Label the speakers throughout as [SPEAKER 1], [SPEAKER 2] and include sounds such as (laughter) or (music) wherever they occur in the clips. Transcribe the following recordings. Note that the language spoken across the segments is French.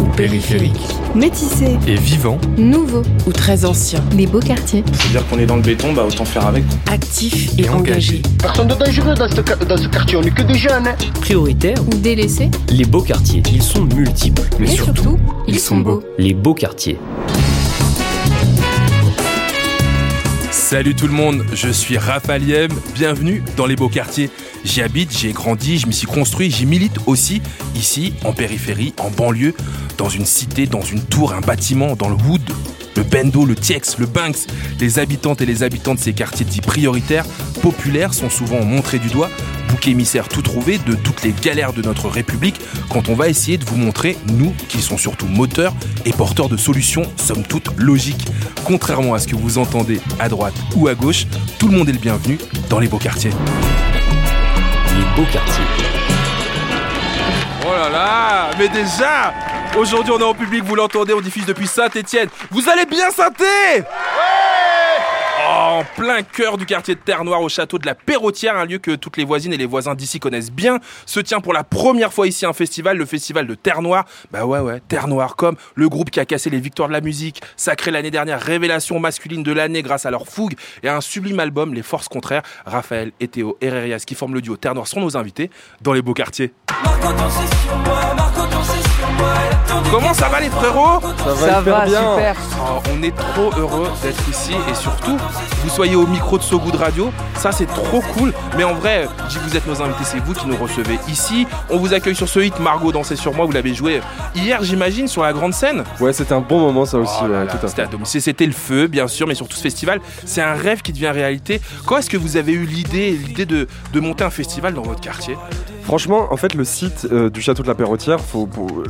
[SPEAKER 1] ou
[SPEAKER 2] périphérique
[SPEAKER 1] Métissés.
[SPEAKER 2] et vivant.
[SPEAKER 1] Nouveaux.
[SPEAKER 3] ou très anciens,
[SPEAKER 1] Les beaux quartiers.
[SPEAKER 4] C'est-à-dire qu'on est dans le béton, bah autant faire avec.
[SPEAKER 3] actifs et,
[SPEAKER 2] Et engagés.
[SPEAKER 3] engagés,
[SPEAKER 5] Personne de dangereux dans ce, dans ce quartier, on n'est que des jeunes. hein.
[SPEAKER 6] Prioritaires,
[SPEAKER 1] Ou délaissés.
[SPEAKER 6] les beaux quartiers. Ils sont multiples, mais surtout,
[SPEAKER 1] ils sont beaux.
[SPEAKER 6] les beaux quartiers.
[SPEAKER 2] Salut tout le monde, je suis Raphaël Yem, bienvenue dans les beaux quartiers. J'y habite, j'y ai grandi, je m'y suis construit, j'y milite aussi, ici, en périphérie, en banlieue, dans une cité, dans une tour, un bâtiment, dans le Wood, le Bendo, le Tiex, le Banks. Les habitantes et les habitants de ces quartiers dits prioritaires, populaires, sont souvent montrés du doigt, bouc émissaire tout trouvé de toutes les galères de notre République, quand on va essayer de vous montrer, nous, qui sont surtout moteurs et porteurs de solutions, somme toute logiques. Contrairement à ce que vous entendez à droite ou à gauche, tout le monde est le bienvenu dans les beaux quartiers.
[SPEAKER 6] Les beaux quartiers.
[SPEAKER 2] Oh là là, mais déjà Aujourd'hui on est en public, vous l'entendez, on diffuse depuis Saint-Étienne. Vous allez bien Saint-É Oh, en plein cœur du quartier de Terre-Noire, au château de la Perrotière, un lieu que toutes les voisines et les voisins d'ici connaissent bien, se tient pour la première fois ici un festival, le festival de Terre-Noire. Bah ouais, ouais, Terre-Noire, comme le groupe qui a cassé les victoires de la musique, sacré l'année dernière révélation masculine de l'année grâce à leur fougue et à un sublime album, Les Forces Contraires. Raphaël et Théo Herrerias, qui forment le duo Terre-Noire, sont nos invités dans les beaux quartiers. Comment ça va les frérots
[SPEAKER 7] Ça va, super.
[SPEAKER 2] Oh, on est trop heureux d'être ici et surtout, vous soyez au micro de So Good Radio, ça c'est trop cool. Mais en vrai, je dis que vous êtes nos invités, c'est vous qui nous recevez ici. On vous accueille sur ce hit Margot Dansez sur moi, vous l'avez joué hier, j'imagine, sur la grande scène.
[SPEAKER 7] Ouais, c'était un bon moment ça aussi,
[SPEAKER 2] Oh là
[SPEAKER 7] ouais,
[SPEAKER 2] là,
[SPEAKER 7] tout à
[SPEAKER 2] c'était
[SPEAKER 7] fait.
[SPEAKER 2] à domicile. C'était le feu, bien sûr, mais surtout ce festival, c'est un rêve qui devient réalité. Quand est-ce que vous avez eu l'idée, l'idée de, de monter un festival dans votre quartier?
[SPEAKER 7] Franchement, en fait, le site euh, du château de la Perrotière,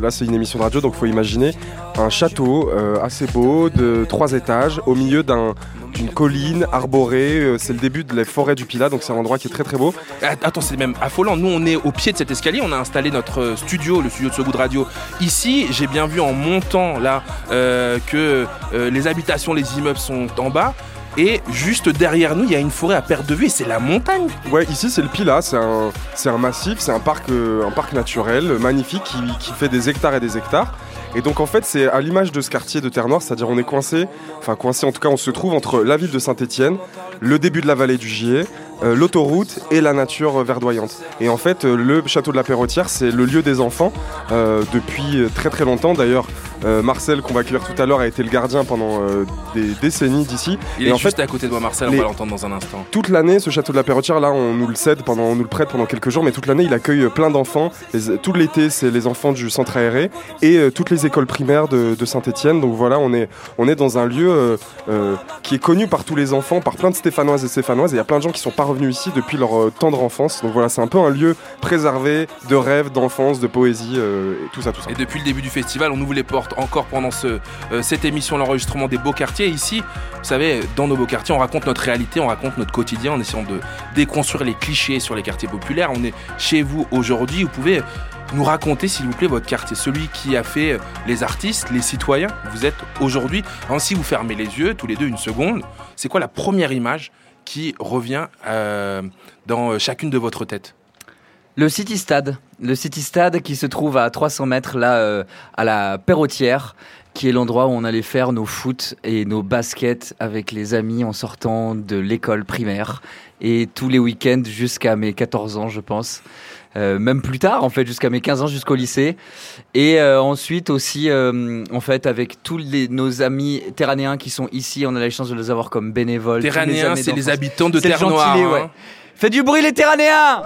[SPEAKER 7] là c'est une émission de radio, donc faut imaginer un château euh, assez beau de trois étages au milieu d'un d'une colline arborée. euh, c'est le début de la forêt du Pilat, donc c'est un endroit qui est très très beau.
[SPEAKER 2] Ah, Attends, c'est même affolant. Nous, on est au pied de cet escalier. On a installé notre studio, le studio de So Good Radio. Ici, j'ai bien vu en montant là que les habitations, les immeubles sont en bas. Et juste derrière nous, il y a une forêt à perte de vue c'est la montagne.
[SPEAKER 7] Ouais, ici c'est le Pilat, c'est un, massif, c'est un parc, euh, naturel magnifique qui, fait des hectares et des hectares. Et donc en fait c'est à l'image de ce quartier de Terre-Noire, c'est-à-dire on est coincé, enfin coincé en tout cas on se trouve entre la ville de Saint-Étienne, le début de la vallée du Gier, euh, l'autoroute et la nature verdoyante. Et en fait euh, le château de la Perrotière c'est le lieu des enfants depuis très très longtemps. D'ailleurs euh, Marcel qu'on va accueillir tout à l'heure a été le gardien pendant euh, des décennies d'ici.
[SPEAKER 2] Il
[SPEAKER 7] Et
[SPEAKER 2] est
[SPEAKER 7] en
[SPEAKER 2] juste
[SPEAKER 7] fait,
[SPEAKER 2] à côté de moi, Marcel.
[SPEAKER 7] les-
[SPEAKER 2] On va l'entendre dans un instant.
[SPEAKER 7] toute l'année, ce château de la Perrotière, là, on nous le cède pendant, on nous le prête pendant quelques jours, mais toute l'année, il accueille plein d'enfants. Les- Tout l'été, c'est les enfants du centre aéré et euh, toutes les écoles primaires de, de Saint-Étienne. Donc voilà, on est, on est dans un lieu euh, euh, qui est connu par tous les enfants, par plein de Stéphanoises et Stéphanoises. Et il y a plein de gens qui sont pas revenus ici depuis leur euh, tendre enfance. Donc voilà, c'est un peu un lieu préservé de rêves, d'enfance, de poésie, euh, et tout ça, tout ça.
[SPEAKER 2] Et depuis le début du festival, on ouvre les portes encore pendant euh, cette émission, l'enregistrement des beaux quartiers. Ici, vous savez, dans nos beaux quartiers, on raconte notre réalité, on raconte notre quotidien en essayant de déconstruire les clichés sur les quartiers populaires. On est chez vous aujourd'hui. Vous pouvez nous raconter, s'il vous plaît, votre quartier, celui qui a fait les artistes, les citoyens. Vous êtes aujourd'hui. Alors, si vous fermez les yeux, tous les deux, une seconde, c'est quoi la première image qui revient euh, dans euh, chacune de votre tête?
[SPEAKER 8] Le City Stade. Le City Stade qui se trouve à 300 mètres là euh, à la Perrotière, qui est l'endroit où on allait faire nos foot et nos baskets avec les amis en sortant de l'école primaire et tous les week-ends jusqu'à mes 14 ans, je pense. Euh, même plus tard, en fait, jusqu'à mes 15 ans, jusqu'au lycée. Et euh, ensuite aussi, euh, en fait, avec tous les, nos amis terranéens qui sont ici, on a la chance de les avoir comme bénévoles.
[SPEAKER 2] Terranéens, c'est les habitants de Terre Noire.
[SPEAKER 8] ouais.
[SPEAKER 2] hein.
[SPEAKER 8] Faites du bruit les terranéens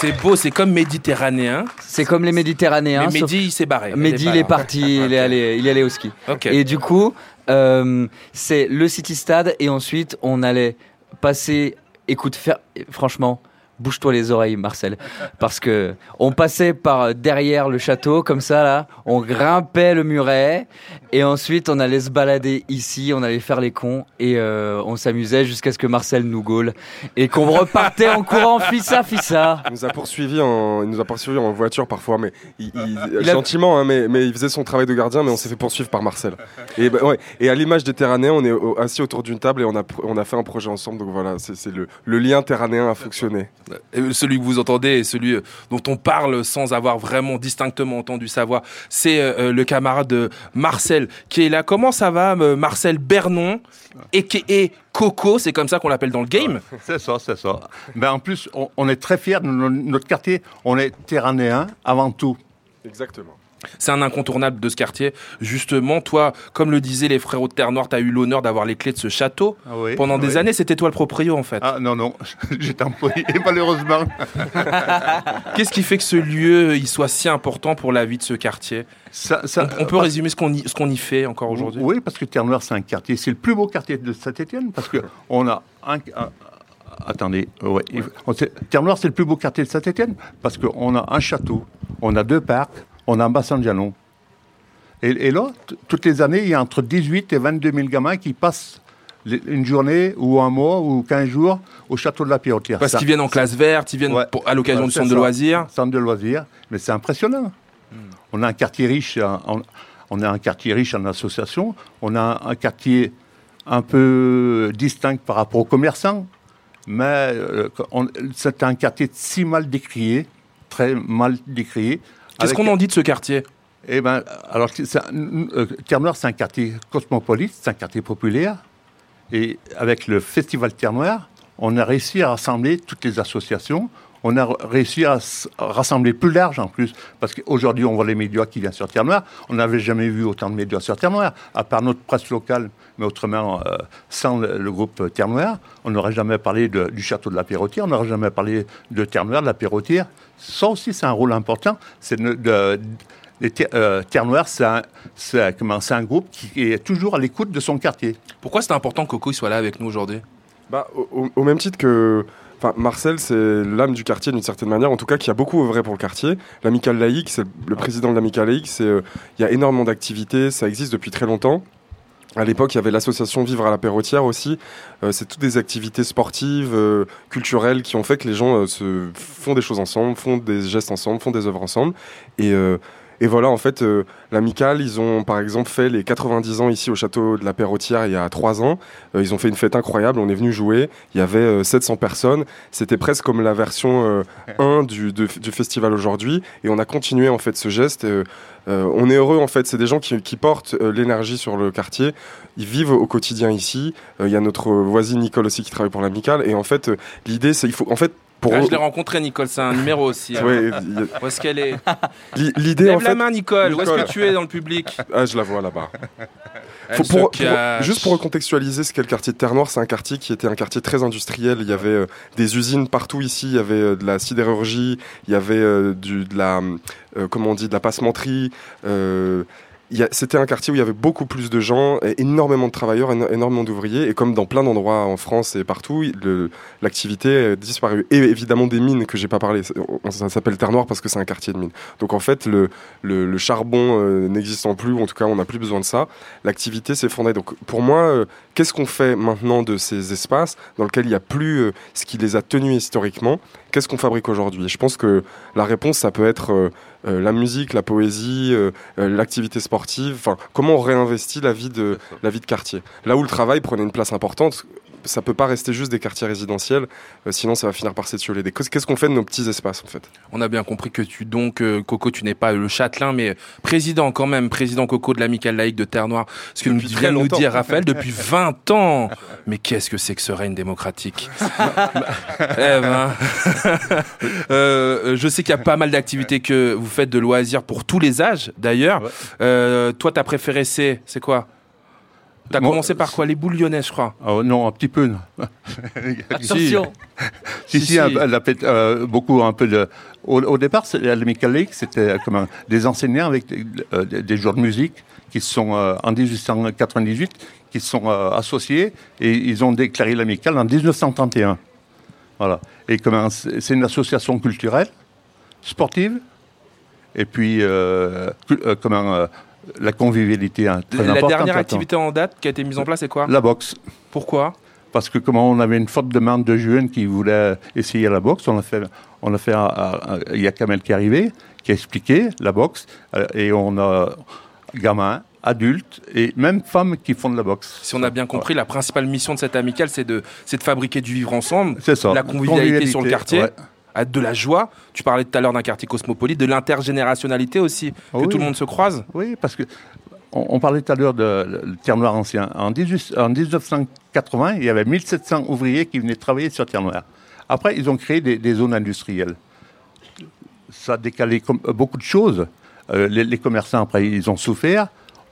[SPEAKER 2] C'est beau, c'est comme méditerranéen.
[SPEAKER 8] C'est comme les Méditerranéens.
[SPEAKER 2] Mais Mehdi, il s'est barré.
[SPEAKER 8] Mehdi, il est parti, (laughs) il, est allé, il est allé au ski. Et du coup, euh, c'est le City Stade et ensuite on allait passer. Écoute, faire- franchement, bouge-toi les oreilles, Marcel, parce que on passait par derrière le château comme ça là, on grimpait le muret. Et ensuite on allait se balader ici, on allait faire les cons. Et euh, on s'amusait jusqu'à ce que Marcel nous gaule. Et qu'on repartait en courant. Fissa fissa.
[SPEAKER 7] Il nous a poursuivi en, il nous a poursuivi en voiture parfois, mais il, il-
[SPEAKER 8] Il a-
[SPEAKER 7] gentiment, hein, mais, mais il faisait son travail de gardien, mais on s'est fait poursuivre par Marcel. Et, bah, ouais, et à l'image des Terranéens, on est au- assis autour d'une table et on a, pr- on a fait un projet ensemble. Donc voilà, c'est c'est le, le lien terranéen a fonctionné.
[SPEAKER 2] Celui que vous entendez et celui euh, dont on parle sans avoir vraiment distinctement entendu sa voix, c'est euh, euh, le camarade de Marcel qui est là. Comment ça va, Marcel Bernon, et Coco, c'est comme ça qu'on l'appelle dans le game
[SPEAKER 3] C'est ça, c'est ça. Ben, en plus, on, on est très fiers de no- notre quartier. On est terranéen avant tout.
[SPEAKER 7] Exactement.
[SPEAKER 2] C'est un incontournable de ce quartier. Justement, toi, comme le disaient les frérots de Terre Noire, tu as eu l'honneur d'avoir les clés de ce château.
[SPEAKER 3] Ah oui,
[SPEAKER 2] Pendant des
[SPEAKER 3] oui.
[SPEAKER 2] années, c'était toi le proprio en fait.
[SPEAKER 3] Ah non, non, (laughs) j'étais employé, (laughs) malheureusement. (laughs)
[SPEAKER 2] Qu'est-ce qui fait que ce lieu il soit si important pour la vie de ce quartier?
[SPEAKER 3] Ça- ça-
[SPEAKER 2] On, on peut
[SPEAKER 3] parce-
[SPEAKER 2] résumer ce qu'on y, ce qu'on y fait encore aujourd'hui?
[SPEAKER 3] Oui, parce que Terre-Noire, c'est un quartier. C'est le plus beau quartier de Saint-Etienne parce que on a un. un- attendez, ouais, sait- Terre-Noire, c'est le plus beau quartier de Saint-Etienne parce qu'on a un château, on a deux parcs, on a un bassin de jalons. Et, et là, toutes les années, il y a entre 18 et 22 000 gamins qui passent une journée ou un mois ou 15 jours au château de la Pirotière.
[SPEAKER 2] Parce qu'ils viennent en classe verte, ils viennent
[SPEAKER 3] Ouais.
[SPEAKER 2] pour- à l'occasion du centre de loisirs.
[SPEAKER 3] Centre de loisirs, mais c'est impressionnant. On a un quartier riche, en- on a un quartier riche en association, on a un quartier un peu distinct par rapport aux commerçants, mais euh, c'est un quartier si mal décrié, très mal décrié.
[SPEAKER 2] Qu'est-ce qu'on en dit de ce quartier
[SPEAKER 3] eh ben, alors, c'est un- euh, Terre-Noire, c'est un quartier cosmopolite, c'est un quartier populaire. Et avec le Festival Terre-Noire, on a réussi à rassembler toutes les associations. On a réussi à rassembler plus large en plus. Parce qu'aujourd'hui, on voit les médias qui viennent sur Terre-Noire. On n'avait jamais vu autant de médias sur Terre-Noire, à part notre presse locale. Mais autrement, euh, sans le, le groupe Terre-Noire, on n'aurait jamais parlé de- du château de la Perrotière, on n'aurait jamais parlé de Terre-Noire, de la Perrotière. Ça aussi, c'est un rôle important. C'est de, de- les Ter- euh, Terre-Noire, c'est un, c'est- comment, c'est un groupe qui est toujours à l'écoute de son quartier.
[SPEAKER 2] Pourquoi c'est important que Coco soit là avec nous aujourd'hui?
[SPEAKER 7] Bah, au, au- au même titre que. Enfin, Marcel, c'est l'âme du quartier d'une certaine manière, en tout cas qui a beaucoup œuvré pour le quartier. L'Amicale Laïque, c'est le président de l'Amicale Laïque, euh, il y a énormément d'activités, ça existe depuis très longtemps. À l'époque, il y avait l'association Vivre à la Perrotière aussi. Euh, c'est toutes des activités sportives, euh, culturelles qui ont fait que les gens se font des choses ensemble, font des gestes ensemble, font des œuvres ensemble. Et voilà, en fait, euh, l'Amicale, ils ont par exemple fait les 90 ans ici au château de la Perrotière il y a 3 ans. Euh, ils ont fait une fête incroyable, on est venu jouer. Il y avait euh, 700 personnes. C'était presque comme la version euh, 1 du, de- du festival aujourd'hui. Et on a continué en fait ce geste. Euh, euh, on est heureux en fait, c'est des gens qui, portent euh, l'énergie sur le quartier. Ils vivent au quotidien ici. Euh, Il y a notre voisine Nicole aussi qui travaille pour l'Amicale. Et en fait, euh, l'idée c'est il faut en fait pour
[SPEAKER 2] Ah, Je l'ai rencontré, Nicole, c'est un numéro aussi. hein.
[SPEAKER 7] A-
[SPEAKER 2] Où est-ce qu'elle est?
[SPEAKER 7] L'i- l'idée
[SPEAKER 2] Lève
[SPEAKER 7] en
[SPEAKER 2] la main, Nicole. Où est-ce que tu es dans le public?
[SPEAKER 7] Ah, je la vois là-bas. Faut- pour- pour- juste pour recontextualiser ce qu'est le quartier de Terre-Noire, c'est un quartier qui était un quartier très industriel. Il y avait euh, des usines partout ici. Il y avait euh, de la sidérurgie, il y avait euh, du, de la, comment on dit, de la passementerie. C'était un quartier où il y avait beaucoup plus de gens, énormément de travailleurs, éno- énormément d'ouvriers. Et comme dans plein d'endroits en France et partout, l'activité a disparu. Et évidemment des mines que j'ai pas parlé. Ça s'appelle Terre Noire parce que c'est un quartier de mines. Donc en fait, le charbon euh, n'existant plus, ou en tout cas, on n'a plus besoin de ça. L'activité s'effondrait. Donc pour moi, euh, qu'est-ce qu'on fait maintenant de ces espaces dans lesquels il n'y a plus euh, ce qui les a tenus historiquement? Qu'est-ce qu'on fabrique aujourd'hui? Je pense que la réponse, ça peut être euh, euh, la musique, la poésie, euh, l'activité sportive. Enfin, comment on réinvestit la vie de la vie de quartier? Là où le travail prenait une place importante. Ça peut pas rester juste des quartiers résidentiels, euh, sinon ça va finir par s'étioler. Qu'est-ce qu'on fait de nos petits espaces en fait?
[SPEAKER 2] On a bien compris que tu, donc, euh, Coco, tu n'es pas le châtelain, mais président quand même, président Coco de l'Amicale Laïque de Terre-Noire. Ce que nous
[SPEAKER 7] Depuis très
[SPEAKER 2] vient de nous dire Raphaël (laughs) depuis 20 ans. Mais qu'est-ce que c'est que ce règne démocratique? (laughs) Eh ben, (laughs) euh, je sais qu'il y a pas mal d'activités que vous faites de loisirs pour tous les âges, d'ailleurs.
[SPEAKER 3] Ouais.
[SPEAKER 2] Toi, ta préférée, c'est, c'est quoi? T'as
[SPEAKER 3] Moi,
[SPEAKER 2] commencé par quoi Les boules lyonnaises, je crois.
[SPEAKER 3] Ah, non, un petit peu. (laughs)
[SPEAKER 8] Attention.
[SPEAKER 3] Si,
[SPEAKER 2] Si,
[SPEAKER 3] si,
[SPEAKER 2] si.
[SPEAKER 3] un- elle a fait euh, beaucoup un peu de. Au, au départ, c'est- à l'Amical League, c'était euh, comme un- des enseignants avec des, euh, des- des joueurs de musique qui sont euh, en 1898 qui sont euh, associés et ils ont déclaré l'Amical en 1931. Voilà. Et c'est c'est une association culturelle, sportive, et puis euh, cu- euh, comment euh, la convivialité. hein, très
[SPEAKER 2] La dernière activité en date qui a été mise en place, c'est quoi
[SPEAKER 3] La boxe.
[SPEAKER 2] Pourquoi
[SPEAKER 3] Parce que comment on avait une forte demande de jeunes qui voulaient essayer la boxe, on a fait, on a fait, il y a Kamel qui est arrivé, qui a expliqué la boxe, euh, et on a gamins, adultes et même femmes qui font de la boxe.
[SPEAKER 2] Si on a bien compris, la principale mission de cette amicale, c'est de, c'est de fabriquer du vivre ensemble,
[SPEAKER 3] C'est ça.
[SPEAKER 2] la convivialité, sur le quartier,
[SPEAKER 3] ouais.
[SPEAKER 2] À de la joie. Tu parlais tout à l'heure d'un quartier cosmopolite, de l'intergénérationnalité aussi, que
[SPEAKER 3] oui.
[SPEAKER 2] tout le monde se croise.
[SPEAKER 3] Oui, parce que on, on parlait tout à l'heure de le Terre Noir ancien. En, 18 en 1980, il y avait 1700 ouvriers qui venaient travailler sur Terre Noir. Après, ils ont créé des, des zones industrielles. Ça a décalé comme- euh, beaucoup de choses. Euh, les, les commerçants, après, ils ont souffert.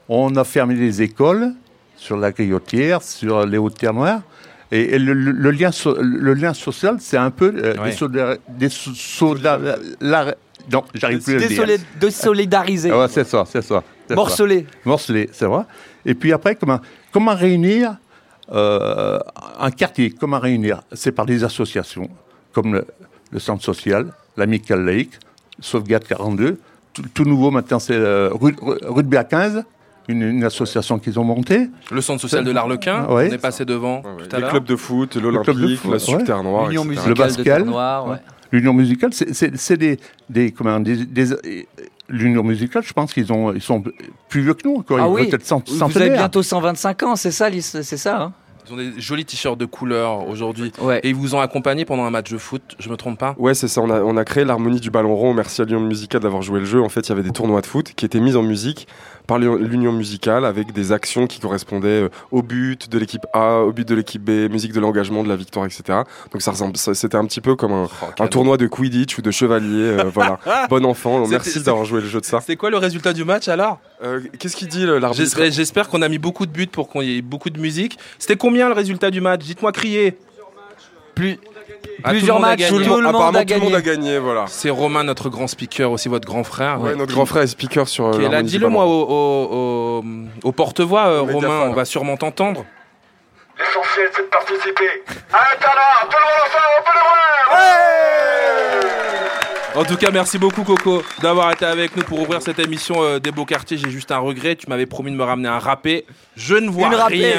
[SPEAKER 3] On a fermé les écoles sur la griotière, sur les hautes terres noires. Et, et le, le- le lien, so- le lien social, c'est un peu euh,
[SPEAKER 2] Ouais.
[SPEAKER 3] des, solidar- des so- solidar- la- non, j'arrive plus à le dire.
[SPEAKER 8] Désolé de solidariser.
[SPEAKER 3] Ah ouais, c'est ça, c'est ça.
[SPEAKER 8] Morcelé.
[SPEAKER 3] Morcelé, c'est vrai. Et puis après, comment, comment réunir euh, un quartier Comment réunir? C'est par des associations, comme le, le Centre social, l'Amicale laïque, Sauvegarde 42. Tout, tout nouveau maintenant, c'est euh, rue, rue- rue de Béa 15, une, une association qu'ils ont montée.
[SPEAKER 2] Le centre social de l'Arlequin,
[SPEAKER 3] Ah ouais.
[SPEAKER 2] on est passé devant
[SPEAKER 7] Ouais, ouais.
[SPEAKER 2] tout à
[SPEAKER 7] Les
[SPEAKER 2] l'heure.
[SPEAKER 7] clubs de foot,
[SPEAKER 3] club de
[SPEAKER 7] l'Olympique,
[SPEAKER 3] foot,
[SPEAKER 7] la Sup
[SPEAKER 3] ouais.
[SPEAKER 7] Terre Noire,
[SPEAKER 8] L'Union musicale de
[SPEAKER 3] Bascal.
[SPEAKER 8] Noire, ouais.
[SPEAKER 3] L'Union musicale, c'est- des, des, comment, des, des- L'Union musicale, je pense qu'ils ont, ils sont plus vieux que nous encore.
[SPEAKER 8] Ah
[SPEAKER 3] ils
[SPEAKER 8] oui,
[SPEAKER 3] peut-être cent-
[SPEAKER 8] vous avez bientôt 125 ans, c'est ça, c'est ça hein
[SPEAKER 2] Ils ont des jolis t-shirts de couleur aujourd'hui.
[SPEAKER 8] Ouais.
[SPEAKER 2] Et ils vous ont accompagné pendant un match de foot, je me trompe pas
[SPEAKER 7] Ouais, c'est ça. On a, on a créé l'harmonie du ballon rond. Merci à l'Union musicale d'avoir joué le jeu. En fait, il y avait des tournois de foot qui étaient mis en musique par l'Union- musicale avec des actions qui correspondaient euh, au but de l'équipe A, au but de l'équipe B, musique de l'engagement, de la victoire, etc. Donc ça ressemble, c'était un petit peu comme un,
[SPEAKER 2] Oh,
[SPEAKER 7] un tournoi de Quidditch ou de chevalier. euh, voilà. (laughs) Bon enfant.
[SPEAKER 2] C'était-
[SPEAKER 7] Merci d'avoir joué le jeu de ça.
[SPEAKER 2] C'est quoi le résultat du match alors?
[SPEAKER 7] Euh, Qu'est-ce qu'il dit l'arbitre?
[SPEAKER 2] J'espère j'espère qu'on a mis beaucoup de buts pour qu'il y ait beaucoup de musique. C'était combien le résultat du match? Dites-moi crier.
[SPEAKER 8] Plus,
[SPEAKER 2] Ah,
[SPEAKER 8] plusieurs
[SPEAKER 2] tout le monde a
[SPEAKER 8] matchs,
[SPEAKER 2] gagné.
[SPEAKER 8] tout le monde
[SPEAKER 7] Apparemment,
[SPEAKER 8] a
[SPEAKER 7] tout le monde a
[SPEAKER 8] gagné.
[SPEAKER 7] Voilà.
[SPEAKER 2] C'est Romain, notre grand speaker, aussi votre grand frère.
[SPEAKER 7] Ouais, notre grand frère est speaker sur. euh,
[SPEAKER 2] Qui est là. Dis-le moi au, au- au- au porte-voix, euh. Romain, on va sûrement t'entendre.
[SPEAKER 5] L'essentiel, c'est de participer. À l'intérieur, tout le monde ensemble, on peut le voir
[SPEAKER 2] En tout cas, merci beaucoup Coco d'avoir été avec nous pour ouvrir cette émission euh, des beaux quartiers. J'ai juste un regret, tu m'avais promis de me ramener un râpé. Je ne vois
[SPEAKER 8] Une
[SPEAKER 2] rien.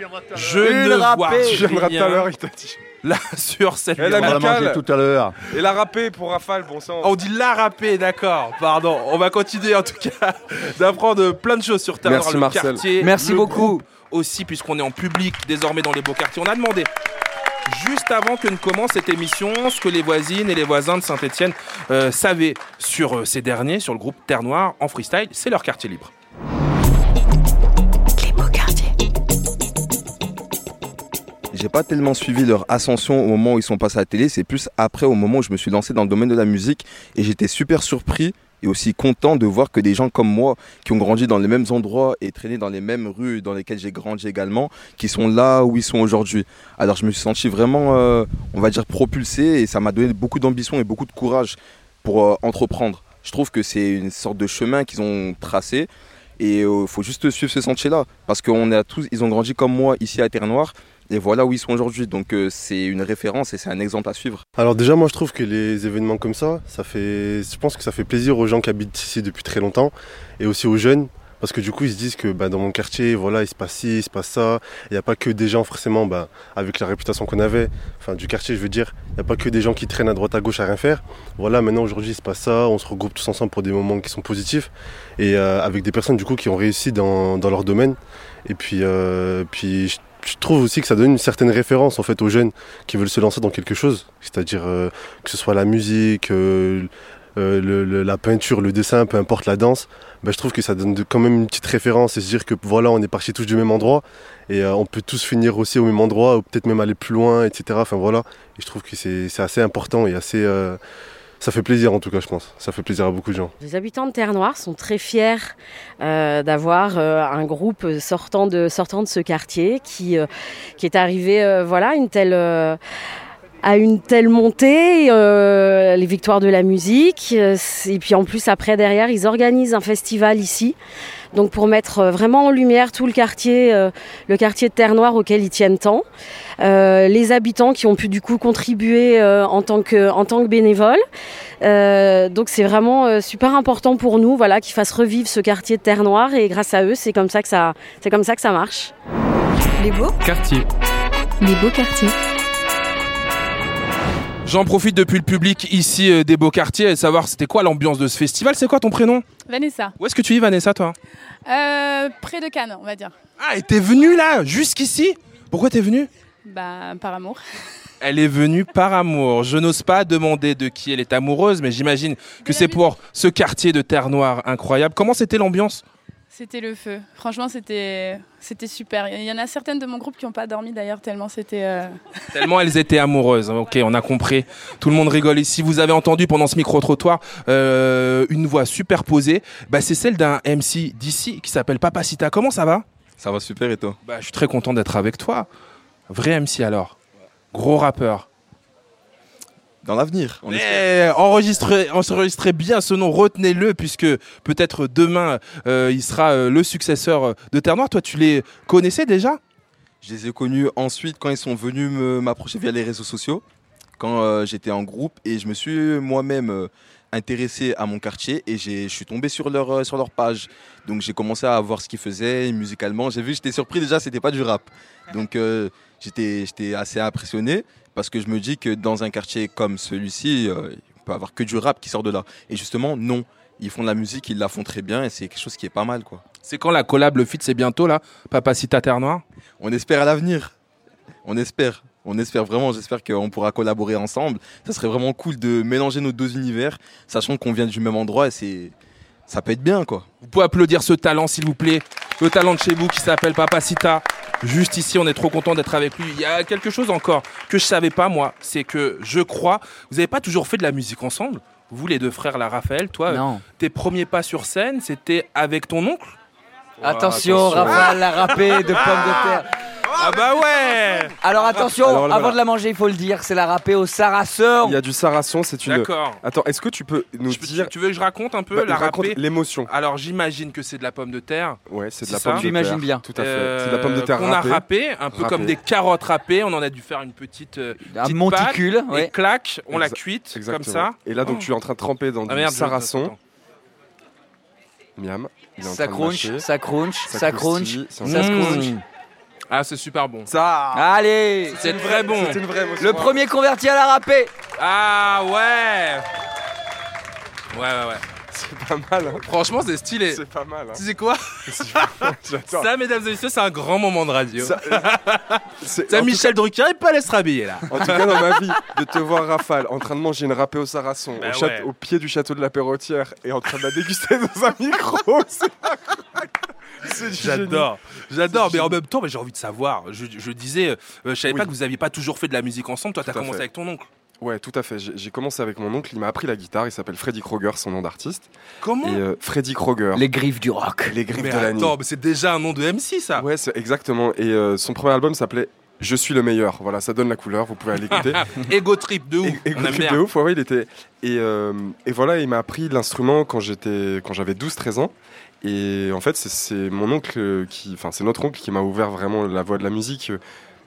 [SPEAKER 8] une.
[SPEAKER 2] Je
[SPEAKER 8] Une
[SPEAKER 2] ne vois
[SPEAKER 8] râpée.
[SPEAKER 7] Tu viendras tout à
[SPEAKER 2] rien
[SPEAKER 7] l'heure, il t'a dit.
[SPEAKER 2] Là sur cette
[SPEAKER 7] Elle a mis
[SPEAKER 3] mangé tout à l'heure.
[SPEAKER 7] Et la râpée pour Rafale, bon sang.
[SPEAKER 2] On dit la râpée, d'accord. Pardon. On va continuer en tout cas (laughs) d'apprendre plein de choses sur Terre
[SPEAKER 7] Merci,
[SPEAKER 2] le
[SPEAKER 7] Marcel.
[SPEAKER 2] quartier.
[SPEAKER 8] Merci
[SPEAKER 2] le
[SPEAKER 8] beaucoup.
[SPEAKER 2] groupe Aussi, puisqu'on est en public désormais dans les beaux quartiers. On a demandé juste avant que ne commence cette émission ce que les voisines et les voisins de Saint-Etienne savaient sur euh, ces derniers, sur le groupe Terre Noire en freestyle. C'est leur quartier libre.
[SPEAKER 9] J'ai pas tellement suivi leur ascension au moment où ils sont passés à la télé, c'est plus après au moment où je me suis lancé dans le domaine de la musique et j'étais super surpris et aussi content de voir que des gens comme moi qui ont grandi dans les mêmes endroits et traîné dans les mêmes rues dans lesquelles j'ai grandi également, qui sont là où ils sont aujourd'hui. Alors je me suis senti vraiment, euh, on va dire, propulsé et ça m'a donné beaucoup d'ambition et beaucoup de courage pour euh, entreprendre. Je trouve que c'est une sorte de chemin qu'ils ont tracé et il faut juste suivre ce sentier-là parce qu'on tous, ils ont grandi comme moi ici à Terre Noire et voilà où ils sont aujourd'hui. Donc euh, c'est une référence et c'est un exemple à suivre.
[SPEAKER 10] Alors déjà moi je trouve que les événements comme ça, ça fait, je pense que ça fait plaisir aux gens qui habitent ici depuis très longtemps et aussi aux jeunes parce que du coup ils se disent que bah, dans mon quartier voilà il se passe ci, il se passe ça. Il n'y a pas que des gens forcément bah, avec la réputation qu'on avait, enfin du quartier je veux dire, il n'y a pas que des gens qui traînent à droite à gauche à rien faire. Voilà maintenant aujourd'hui il se passe ça, on se regroupe tous ensemble pour des moments qui sont positifs et euh, avec des personnes du coup qui ont réussi dans, dans leur domaine et puis, euh, puis je, trouve aussi que ça donne une certaine référence en fait aux jeunes qui veulent se lancer dans quelque chose, c'est-à-dire euh, que ce soit la musique, euh, la peinture, le dessin, peu importe la danse, bah, je trouve que ça donne quand même une petite référence et se dire que voilà, on est partis tous du même endroit et euh, on peut tous finir aussi au même endroit ou peut-être même aller plus loin, etc. Enfin voilà, et je trouve que c'est assez important et assez. euh, ça fait plaisir en tout cas, je pense. Ça fait plaisir à beaucoup de gens.
[SPEAKER 11] Les habitants de Terre Noire sont très fiers d'avoir un groupe sortant de, sortant de ce quartier qui, qui est arrivé, voilà, une telle, à une telle montée, euh, les victoires de la musique. euh, Et puis en plus, après, derrière, ils organisent un festival ici. Donc pour mettre euh, vraiment en lumière tout le quartier, euh, le quartier de Terre-Noire auquel ils tiennent tant. Euh, les habitants qui ont pu du coup contribuer euh, en, tant que, en tant que bénévoles. Euh, donc c'est vraiment euh, super important pour nous voilà, qu'ils fassent revivre ce quartier de Terre-Noire. Et grâce à eux, c'est comme, ça que ça- c'est comme ça que ça marche.
[SPEAKER 1] Les beaux
[SPEAKER 2] Quartier.
[SPEAKER 1] Les beaux quartiers.
[SPEAKER 2] J'en profite depuis le public ici euh, des beaux quartiers et savoir c'était quoi l'ambiance de ce festival. C'est quoi ton prénom?
[SPEAKER 12] Vanessa.
[SPEAKER 2] Où est-ce que tu vis, Vanessa, toi?
[SPEAKER 12] Euh, près de Cannes, on va dire.
[SPEAKER 2] Ah, et t'es venue là, jusqu'ici? Pourquoi t'es venue?
[SPEAKER 12] Bah, par amour. (laughs)
[SPEAKER 2] Elle est venue par amour. Je n'ose pas demander de qui elle est amoureuse, mais j'imagine que c'est pour ce quartier de Terre Noire incroyable. Comment c'était l'ambiance?
[SPEAKER 12] C'était le feu. Franchement, c'était c'était super. Il y en a certaines de mon groupe qui n'ont pas dormi d'ailleurs, tellement c'était. euh, (laughs)
[SPEAKER 2] Tellement elles étaient amoureuses. Ok, on a compris. Tout le monde rigole ici. Vous avez entendu pendant ce micro-trottoir euh, une voix superposée. Bah, c'est celle d'un MC d'ici qui s'appelle Papacita. Comment ça va?
[SPEAKER 9] Ça va super et toi?
[SPEAKER 2] Bah, Je suis très content d'être avec toi. Vrai MC alors. Gros rappeur.
[SPEAKER 9] Dans l'avenir, on
[SPEAKER 2] Eh, enregistrez, enregistrez bien ce nom, retenez-le, puisque peut-être demain, euh, il sera euh, le successeur de Terre Noire. Toi, tu les connaissais déjà?
[SPEAKER 9] Je les ai connus ensuite quand ils sont venus m'approcher via les réseaux sociaux, quand euh, j'étais en groupe et je me suis moi-même euh, intéressé à mon quartier et j'ai- je suis tombé sur leur, euh, sur leur page. Donc j'ai commencé à voir ce qu'ils faisaient musicalement. J'ai vu, j'étais surpris déjà, c'était pas du rap. Donc euh, j'étais assez impressionné parce que je me dis que dans un quartier comme celui-ci, euh, il peut avoir que du rap qui sort de là. Et justement, non. Ils font de la musique, ils la font très bien et c'est quelque chose qui est pas mal quoi.
[SPEAKER 2] C'est quand la collab, le feat, c'est bientôt là? Papacita Terre Noire?
[SPEAKER 9] On espère à l'avenir. On espère. On espère vraiment. J'espère qu'on pourra collaborer ensemble. Ça serait vraiment cool de mélanger nos deux univers, sachant qu'on vient du même endroit et c'est. Ça peut être bien, quoi.
[SPEAKER 2] Vous pouvez applaudir ce talent, s'il vous plaît. Le talent de chez vous qui s'appelle Papacita. Juste ici, on est trop content d'être avec lui. Il y a quelque chose encore que je savais pas, moi. C'est que je crois, vous n'avez pas toujours fait de la musique ensemble? Vous, les deux frères, la Raphaël, toi,
[SPEAKER 8] Non.
[SPEAKER 2] tes premiers pas sur scène, c'était avec ton oncle?
[SPEAKER 8] Attention, Raphaël l'a râpé de pommes de terre.
[SPEAKER 2] Ah bah ouais
[SPEAKER 8] Alors attention,
[SPEAKER 7] Alors,
[SPEAKER 8] avant
[SPEAKER 7] voilà.
[SPEAKER 8] de la manger, il faut le dire, c'est la râpée au sarrasin.
[SPEAKER 7] Il y a du sarrason, c'est une.
[SPEAKER 2] D'accord.
[SPEAKER 7] Attends, est-ce que tu peux nous
[SPEAKER 2] Je peux-
[SPEAKER 7] dire
[SPEAKER 2] Tu veux que je raconte un peu
[SPEAKER 7] Bah,
[SPEAKER 2] la
[SPEAKER 7] raconte
[SPEAKER 2] râpée
[SPEAKER 7] l'émotion
[SPEAKER 2] Alors j'imagine que c'est de la pomme de terre.
[SPEAKER 7] Ouais, c'est de
[SPEAKER 2] C'est
[SPEAKER 7] la
[SPEAKER 2] ça
[SPEAKER 7] pomme de
[SPEAKER 8] Tu imagines
[SPEAKER 7] terre.
[SPEAKER 8] bien.
[SPEAKER 7] Tout à fait.
[SPEAKER 2] Euh,
[SPEAKER 7] c'est de la pomme de terre
[SPEAKER 2] qu'on a
[SPEAKER 7] râpée.
[SPEAKER 2] râpé, un peu comme des carottes râpées. On en a dû faire une petite, euh,
[SPEAKER 8] Un
[SPEAKER 2] petite
[SPEAKER 8] monticule,
[SPEAKER 2] pâte,
[SPEAKER 8] ouais.
[SPEAKER 2] Et clac, on l'a
[SPEAKER 7] Exa-
[SPEAKER 2] cuite
[SPEAKER 7] Exactement.
[SPEAKER 2] comme ça.
[SPEAKER 7] Et là, donc, tu es en train de tremper dans
[SPEAKER 2] Ah
[SPEAKER 7] du
[SPEAKER 2] merde, je-
[SPEAKER 7] sarrason.
[SPEAKER 2] attends.
[SPEAKER 7] Miam. Il est en
[SPEAKER 8] Ça
[SPEAKER 7] train de
[SPEAKER 8] crunch,
[SPEAKER 7] mâcher.
[SPEAKER 8] ça crunch,
[SPEAKER 7] Ça
[SPEAKER 8] ça crunch,
[SPEAKER 7] croustille, c'est en
[SPEAKER 8] ça
[SPEAKER 7] train de-
[SPEAKER 8] crunch.
[SPEAKER 2] Ah, c'est super bon.
[SPEAKER 7] Ça
[SPEAKER 8] Allez
[SPEAKER 2] C'est très bon.
[SPEAKER 7] C'est une vraie émotion.
[SPEAKER 8] Le premier converti à la râpée
[SPEAKER 2] Ah ouais Ouais, ouais, ouais.
[SPEAKER 7] C'est pas mal. hein.
[SPEAKER 2] Franchement, c'est stylé.
[SPEAKER 7] C'est pas mal. hein.
[SPEAKER 2] Tu sais quoi? (laughs)
[SPEAKER 7] J'adore.
[SPEAKER 2] Ça, mesdames et messieurs, c'est un grand moment de radio.
[SPEAKER 7] Ça- (laughs) tout
[SPEAKER 2] Michel Drucker, il peut aller se rhabiller là.
[SPEAKER 7] En tout cas, dans ma vie, de te voir Rafale en train de manger une râpée au sarrason
[SPEAKER 2] Bah
[SPEAKER 7] au,
[SPEAKER 2] ouais.
[SPEAKER 7] au pied du château de la Perrotière et en train de la déguster (laughs) dans un micro, c'est génie. (laughs)
[SPEAKER 2] J'adore, j'adore, mais en même temps, mais j'ai envie de savoir. Je, je disais, euh, je savais
[SPEAKER 7] Oui.
[SPEAKER 2] pas que vous aviez pas toujours fait de la musique ensemble. Toi, t'as
[SPEAKER 7] Tout à
[SPEAKER 2] commencé
[SPEAKER 7] fait.
[SPEAKER 2] avec ton oncle.
[SPEAKER 7] Ouais, tout à fait. J'ai commencé avec mon oncle, il m'a appris la guitare, il s'appelle Freddy Kroger, son nom d'artiste.
[SPEAKER 2] Comment
[SPEAKER 7] Et euh, Freddy Kroger,
[SPEAKER 8] Les griffes du rock.
[SPEAKER 7] les griffes
[SPEAKER 2] Mais
[SPEAKER 7] de la nuit.
[SPEAKER 2] attends, mais c'est déjà un nom de MC ça.
[SPEAKER 7] Ouais, exactement. Et euh, son premier album s'appelait Je suis le meilleur. Voilà, ça donne la couleur, vous pouvez aller l'écouter. (laughs)
[SPEAKER 2] Ego trip de ouf. Aime
[SPEAKER 7] trip de ouf, ouais, ouais, il était. Et, euh, et voilà, il m'a appris l'instrument quand j'étais, quand j'avais 12-13 ans. Et en fait, c'est- mon oncle qui, enfin, c'est notre oncle qui m'a ouvert vraiment la voie de la musique.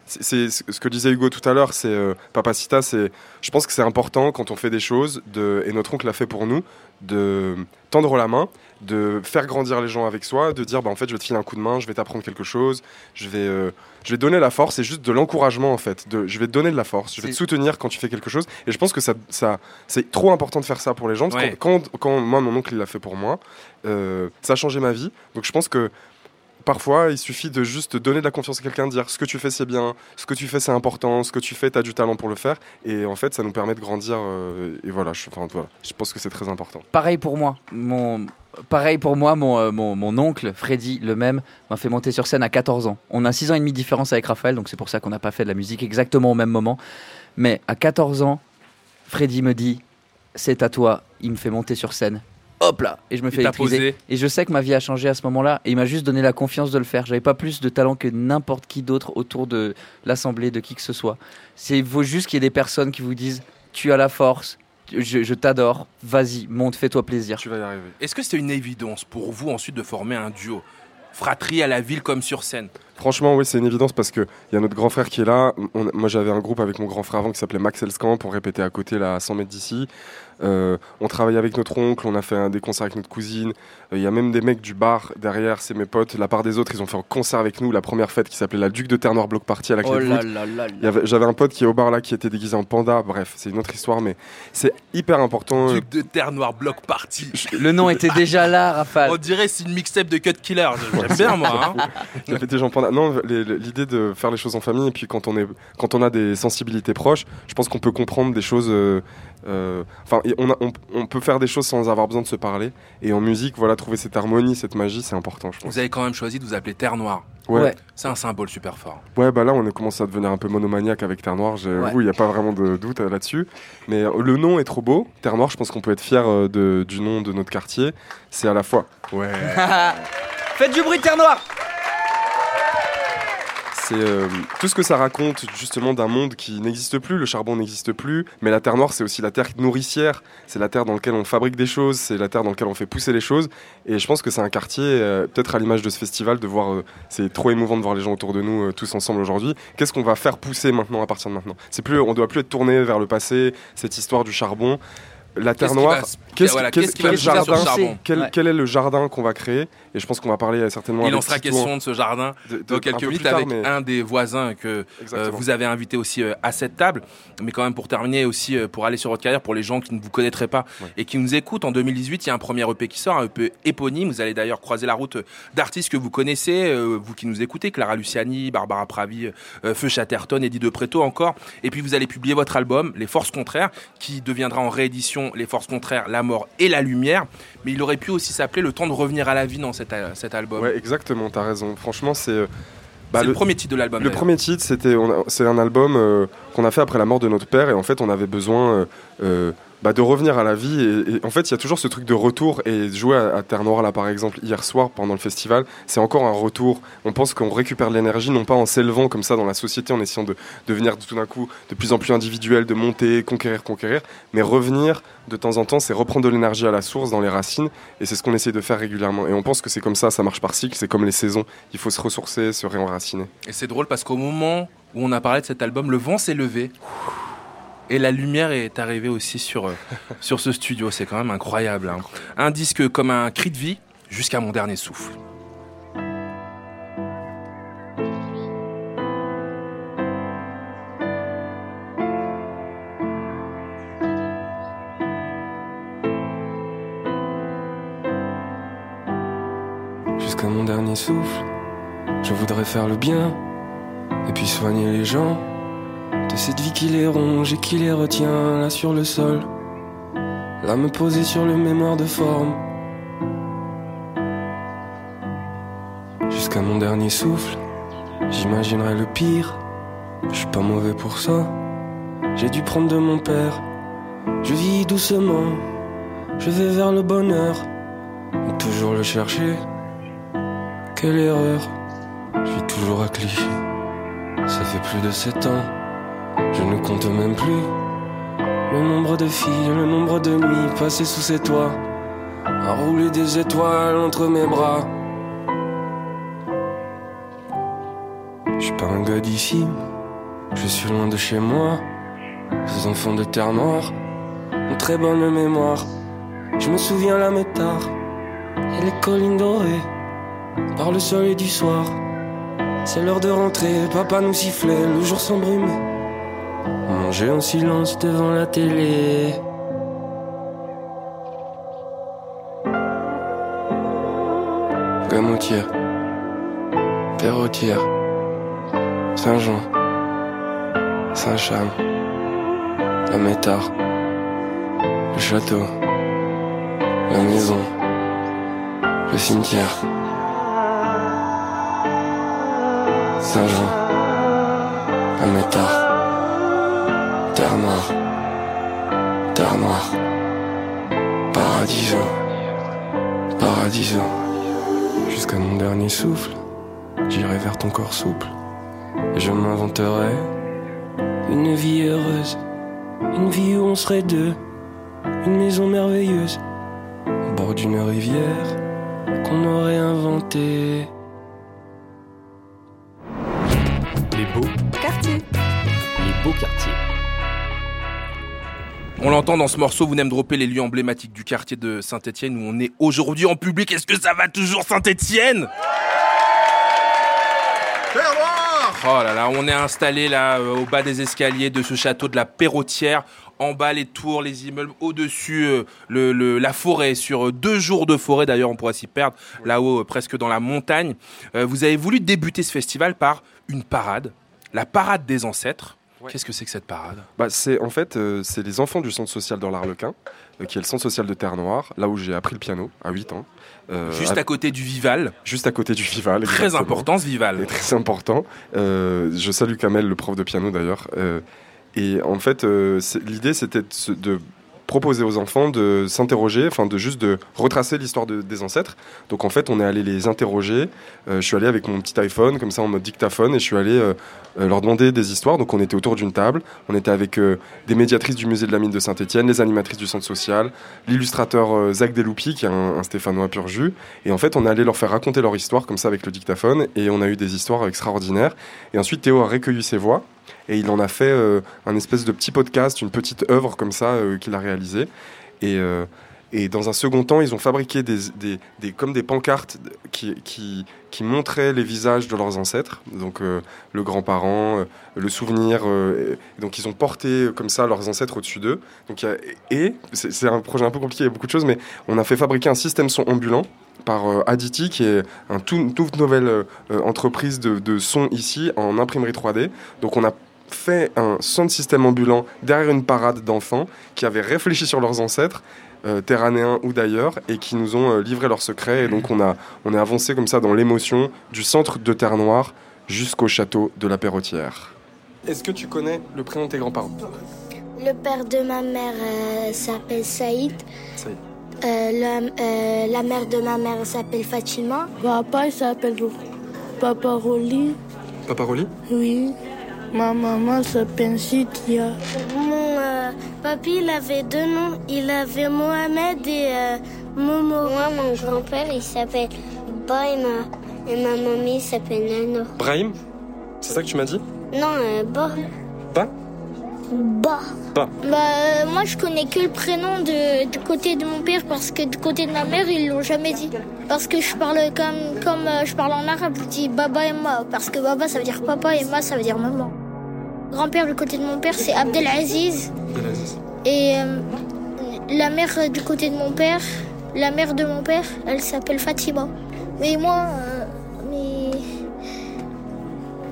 [SPEAKER 7] C'est ce que disait Hugo tout à l'heure, c'est euh, Papacita, c'est, je pense que c'est important quand on fait des choses, et notre oncle l'a fait pour nous, de tendre la main, de faire grandir les gens avec soi, de dire bah en fait je vais te filer un coup de main, je vais t'apprendre quelque chose, je vais, euh, je vais donner la force et juste de l'encouragement en fait, de, je vais te donner de la force, je vais te soutenir quand tu fais quelque chose. Et je pense que ça, ça c'est trop important de faire ça pour les gens. Parce
[SPEAKER 2] Ouais.
[SPEAKER 7] que quand, quand, quand moi mon oncle il l'a fait pour moi, euh, ça a changé ma vie. Donc je pense que Parfois, il suffit de juste donner de la confiance à quelqu'un, de dire ce que tu fais c'est bien, ce que tu fais c'est important, ce que tu fais tu as du talent pour le faire. Et en fait, ça nous permet de grandir. euh, et voilà je, enfin, voilà, je pense que c'est très important.
[SPEAKER 8] Pareil pour moi. Mon, pareil pour moi, mon, euh, mon, mon oncle, Freddy, le même, m'a fait monter sur scène à 14 ans. On a 6 ans et demi de différence avec Raphaël, donc c'est pour ça qu'on n'a pas fait de la musique exactement au même moment. Mais à 14 ans, Freddy me dit C'est à toi. Il me fait monter sur scène. hop là, et je me
[SPEAKER 2] Il
[SPEAKER 8] fais électriser.
[SPEAKER 2] posé.
[SPEAKER 8] Et je sais que ma vie a changé à ce moment-là, et il m'a juste donné la confiance de le faire. J'avais pas plus de talent que n'importe qui d'autre autour de l'assemblée, de qui que ce soit. C'est il faut juste qu'il y ait des personnes qui vous disent, tu as la force, je, je t'adore, vas-y, monte, fais-toi plaisir.
[SPEAKER 7] Tu vas y arriver.
[SPEAKER 2] Est-ce que c'était une évidence pour vous ensuite de former un duo Fratrie à la ville comme sur scène?
[SPEAKER 7] Franchement, oui, c'est une évidence parce qu'il y a notre grand frère qui est là. On- moi, j'avais un groupe avec mon grand frère avant qui s'appelait Max Elskamp. On répétait à côté, là, à 100 mètres d'ici. Euh, on travaillait avec notre oncle, on a fait un, des concerts avec notre cousine. Euh, Il y a même des mecs du bar derrière, c'est mes potes. La part des autres, ils ont fait un concert avec nous, la première fête qui s'appelait la Duc de Terre-Noire Block Party à la clé
[SPEAKER 8] Oh
[SPEAKER 7] J'avais un pote qui est au bar là qui était déguisé en panda. Bref, c'est une autre histoire, mais c'est hyper important.
[SPEAKER 2] Duc de Terre Noire Block Party.
[SPEAKER 8] Le nom était déjà là, Raphaël.
[SPEAKER 2] On dirait c'est une mixtape de Cut Killer. J'aime bien moi. hein.
[SPEAKER 7] J'avais des gens pendant. Non, l'idée de faire les choses en famille, et puis quand on, est, quand on a des sensibilités proches, je pense qu'on peut comprendre des choses. euh, euh, Enfin, et on, a- on, on peut faire des choses sans avoir besoin de se parler. Et en musique, voilà, trouver cette harmonie, cette magie, c'est important, je pense.
[SPEAKER 2] Vous avez quand même choisi de vous appeler Terre Noire.
[SPEAKER 7] Ouais. Ouais.
[SPEAKER 2] C'est un symbole super fort.
[SPEAKER 7] Ouais, bah là, on a commencé à devenir un peu monomaniaque avec Terre Noire. J'avoue, il n'y a pas vraiment de doute euh, là-dessus. Mais euh, le nom est trop beau. Terre Noire, je pense qu'on peut être fier euh, du nom de notre quartier. C'est à la fois. Ouais. (laughs)
[SPEAKER 8] Faites du bruit, Terre Noire
[SPEAKER 7] C'est euh, tout ce que ça raconte justement d'un monde qui n'existe plus, le charbon n'existe plus, mais la terre noire c'est aussi la terre nourricière, c'est la terre dans laquelle on fabrique des choses, c'est la terre dans laquelle on fait pousser les choses, et je pense que c'est un quartier, euh, peut-être à l'image de ce festival, de voir, euh, c'est trop émouvant de voir les gens autour de nous euh, tous ensemble aujourd'hui, qu'est-ce qu'on va faire pousser maintenant à partir de maintenant? C'est plus, on doit plus être tourné vers le passé, cette histoire du charbon. La terre noire, jardin,
[SPEAKER 2] Ouais.
[SPEAKER 7] quel est le jardin qu'on va créer? Et je pense qu'on va parler certainement
[SPEAKER 2] Il en sera
[SPEAKER 7] Titouan.
[SPEAKER 2] question de ce jardin
[SPEAKER 7] De- de-
[SPEAKER 2] dans quelques minutes
[SPEAKER 7] tard,
[SPEAKER 2] avec
[SPEAKER 7] mais-
[SPEAKER 2] un des voisins que euh, vous avez invité aussi euh, à cette table. Mais quand même pour terminer aussi, euh, pour aller sur votre carrière, pour les gens qui ne vous connaîtraient pas et qui nous écoutent, en 2018, il y a un premier EP qui sort, un EP éponyme. Vous allez d'ailleurs croiser la route d'artistes que vous connaissez, vous qui nous écoutez, Clara Luciani, Barbara Pravi, Feu Chatterton, Eddie De Preto encore. Et puis vous allez publier votre album, Les Forces Contraires, qui deviendra en réédition Les Forces Contraires, La Mort et la Lumière. Mais il aurait pu aussi s'appeler Le Temps de revenir à la vie dans cet, cet album.
[SPEAKER 7] Ouais, exactement, t'as raison. Franchement, c'est. euh,
[SPEAKER 2] C'est le premier titre de l'album,
[SPEAKER 7] Le premier titre, c'était, c'est un album euh, qu'on a fait après la mort de notre père, et en fait, on avait besoin euh, bah, de revenir à la vie. Et, en fait, il y a toujours ce truc de retour. Et jouer à, à Terre Noire, là, par exemple, hier soir, pendant le festival, c'est encore un retour. On pense qu'on récupère de l'énergie, non pas en s'élevant comme ça dans la société, en essayant de devenir tout d'un coup de plus en plus individuel, de monter, conquérir, conquérir, mais revenir de temps en temps, c'est reprendre de l'énergie à la source, dans les racines, et c'est ce qu'on essaie de faire régulièrement. Et on pense que c'est comme ça, ça marche par cycle, c'est comme les saisons. Il faut se ressourcer, se réenraciner.
[SPEAKER 2] Et c'est drôle parce qu'au moment où on a parlé de cet album, le vent s'est levé. Et la lumière est arrivée aussi sur, euh, (laughs) sur ce studio. C'est quand même incroyable. hein. Un disque comme un cri de vie jusqu'à mon dernier souffle.
[SPEAKER 13] Jusqu'à mon dernier souffle, je voudrais faire le bien et puis soigner les gens cette vie qui les ronge et qui les retient là sur le sol. Là me poser sur le mémoire de forme. Jusqu'à mon dernier souffle, j'imaginerai le pire. Je suis pas mauvais pour ça. J'ai dû prendre de mon père. Je vis doucement, je vais vers le bonheur. Toujours le chercher. Quelle erreur, je vis toujours à cliché. Ça fait plus de sept ans, je ne compte même plus. Le nombre de filles, le nombre de nuits passées sous ces toits, à rouler des étoiles entre mes bras. Je suis pas un gars d'ici, je suis loin de chez moi. Ces enfants de terre noire ont très bonne mémoire. Je me souviens la métard et les collines dorées par le soleil du soir. C'est l'heure de rentrer, papa nous sifflait, le jour s'embrumait. On mangeait en silence devant la télé. Gamotière, Perrotière, Saint-Jean, Saint-Cham, la Métard, le château, la maison, le cimetière. Saint-Jean, la Métard, Terre jusqu'à mon dernier souffle, j'irai vers ton corps souple. Et je m'inventerai une vie heureuse, une vie où on serait deux, une maison merveilleuse, au bord d'une rivière qu'on aurait inventée.
[SPEAKER 2] On l'entend dans ce morceau, vous me dropper les lieux emblématiques du quartier de Saint-Etienne où on est aujourd'hui en public. Est-ce que ça va toujours Saint-Etienne Oh là là, on est installé là euh, au bas des escaliers de ce château de la Perrotière. En bas les tours, les immeubles, au-dessus euh, le, le- la forêt. Sur euh, deux jours de forêt d'ailleurs, on pourrait s'y perdre là-haut, presque dans la montagne. Vous avez voulu débuter ce festival par une parade, la parade des ancêtres. Qu'est-ce que c'est que cette parade?
[SPEAKER 7] Bah, c'est en fait euh, c'est les enfants du centre social de l'Arlequin, euh, qui est le centre social de Terre Noire, là où j'ai appris le piano à 8 ans. Euh,
[SPEAKER 2] Juste à côté du Vival.
[SPEAKER 7] Juste à côté du Vival.
[SPEAKER 2] Très important ce Vival.
[SPEAKER 7] Et très important. Je salue Kamel, le prof de piano d'ailleurs. Et en fait, l'idée c'était de proposer aux enfants de s'interroger, enfin de juste de retracer l'histoire de- des ancêtres. Donc en fait, on est allé les interroger. Euh, je suis allé avec mon petit iPhone, comme ça en mode dictaphone, et je suis allé euh, euh, leur demander des histoires. Donc on était autour d'une table. On était avec des médiatrices du musée de la mine de Saint-Étienne, les animatrices du centre social, l'illustrateur Zach Deloupi, qui est un, un Stéphanois pur jus. Et en fait, on est allé leur faire raconter leur histoire comme ça avec le dictaphone, et on a eu des histoires extraordinaires. Et ensuite, Théo a recueilli ses voix. Et il en a fait euh, un espèce de petit podcast, une petite œuvre comme ça euh, qu'il a réalisé. Et, euh, et dans un second temps, ils ont fabriqué des, comme des pancartes qui, montraient les visages de leurs ancêtres, donc le grand-parent, le souvenir. donc ils ont porté comme ça leurs ancêtres au-dessus d'eux. Donc a- et c'est un projet un peu compliqué, il y a beaucoup de choses, mais on a fait fabriquer un système son ambulant par euh, Aditi, qui est un tout, une toute nouvelle euh, euh, entreprise de, de son ici en imprimerie 3D. Donc on a fait un son de système ambulant derrière une parade d'enfants qui avaient réfléchi sur leurs ancêtres, euh, terranéens ou d'ailleurs, et qui nous ont euh, livré leurs secrets. Et donc on a, on est avancé comme ça dans l'émotion du centre de Terre Noire jusqu'au château de la Perrotière. Est-ce que tu connais le prénom de tes grands-parents?
[SPEAKER 14] Le père de ma mère euh, s'appelle Saïd.
[SPEAKER 7] Saïd.
[SPEAKER 14] Euh, la, euh, la mère de ma mère s'appelle Fatima.
[SPEAKER 15] Papa, il s'appelle Papa Roli.
[SPEAKER 7] Papa Roli
[SPEAKER 15] Oui. Ma maman s'appelle Citia.
[SPEAKER 14] Mon euh, papy, il avait deux noms. Il avait Mohamed et euh, Momo. Moi, mon grand-père, il s'appelle Baima. Et ma mamie s'appelle Nano.
[SPEAKER 7] Brahim C'est ça que tu m'as dit?
[SPEAKER 14] Non, euh, Ba.
[SPEAKER 7] Ba?
[SPEAKER 14] Ba.
[SPEAKER 7] Ba.
[SPEAKER 14] Bah, euh, moi, je connais que le prénom de, du côté de mon père parce que du côté de ma mère, ils l'ont jamais dit. Parce que je parle comme, comme euh, je parle en arabe, je dis Baba et Ma. Parce que Baba, ça veut dire papa et Ma, ça veut dire maman. Grand-père du côté de mon père, c'est Abdelaziz. Et euh, la mère du côté de mon père, la mère de mon père, elle s'appelle Fatima. Mais moi, euh.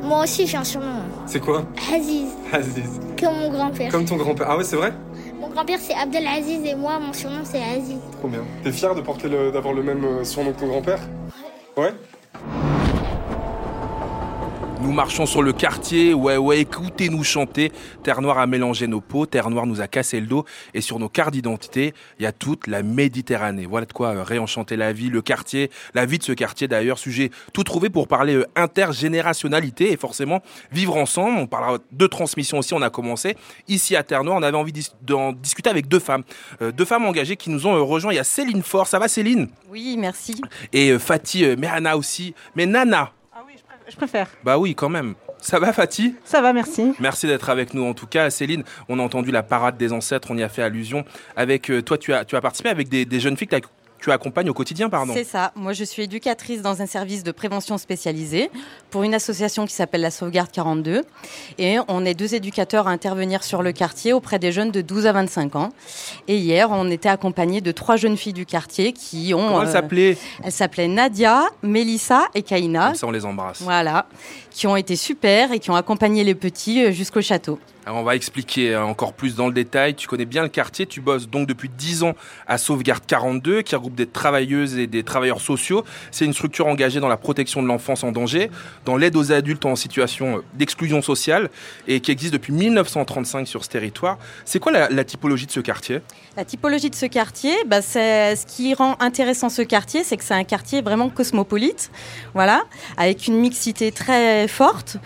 [SPEAKER 14] Moi aussi, j'ai un surnom.
[SPEAKER 7] C'est quoi
[SPEAKER 14] Aziz,
[SPEAKER 7] Aziz.
[SPEAKER 14] comme mon grand-père.
[SPEAKER 7] Comme ton grand-père. Ah ouais, c'est vrai
[SPEAKER 14] Mon grand-père c'est Abdelaziz et moi mon surnom c'est Aziz.
[SPEAKER 7] Trop bien. T'es fier de porter le, d'avoir le même euh, surnom que ton grand-père Ouais
[SPEAKER 2] Nous marchons sur le quartier, ouais ouais, écoutez-nous chanter. Terre Noire a mélangé nos peaux, Terre Noire nous a cassé le dos. Et sur nos cartes d'identité, il y a toute la Méditerranée. Voilà de quoi euh, réenchanter la vie, le quartier, la vie de ce quartier d'ailleurs. Sujet tout trouvé pour parler euh, intergénérationnalité et forcément vivre ensemble. On parlera de transmission aussi, on a commencé. Ici à Terre Noire, on avait envie d'en discuter avec deux femmes. Euh, deux femmes engagées qui nous ont rejoints. Il y a Céline Fort, ça va Céline?
[SPEAKER 16] Oui, merci.
[SPEAKER 2] Et Fatih Mehana aussi. Mais Nana
[SPEAKER 17] Je préfère.
[SPEAKER 2] bah oui, quand même. Ça va, Fatih?
[SPEAKER 17] Ça va, merci.
[SPEAKER 2] Merci d'être avec nous. En tout cas, Céline, on a entendu la parade des ancêtres, on y a fait allusion. Avec euh, toi, tu as, tu as participé avec des, des jeunes filles que tu as- tu accompagnes au quotidien, pardon.
[SPEAKER 16] C'est ça. Moi, je suis éducatrice dans un service de prévention spécialisé pour une association qui s'appelle la Sauvegarde 42. Et on est deux éducateurs à intervenir sur le quartier auprès des jeunes de 12 à 25 ans. Et hier, on était accompagnés de trois jeunes filles du quartier qui ont.
[SPEAKER 2] Comment elles
[SPEAKER 16] euh,
[SPEAKER 2] s'appelaient?
[SPEAKER 16] Elles s'appelaient Nadia, Mélissa et Kaina.
[SPEAKER 2] Comme ça, on les embrasse.
[SPEAKER 16] Voilà, qui ont été super et qui ont accompagné les petits euh, jusqu'au château.
[SPEAKER 2] Alors on va expliquer euh, encore plus dans le détail. Tu connais bien le quartier, tu bosses donc depuis 10 ans à Sauvegarde 42, qui regroupe des travailleuses et des travailleurs sociaux. C'est une structure engagée dans la protection de l'enfance en danger, dans l'aide aux adultes en situation euh, d'exclusion sociale, et qui existe depuis 1935 sur ce territoire. C'est quoi la, la typologie de ce quartier?
[SPEAKER 16] La typologie de ce quartier, bah, c'est ce qui rend intéressant ce quartier, c'est que c'est un quartier vraiment cosmopolite, voilà, avec une mixité très forte.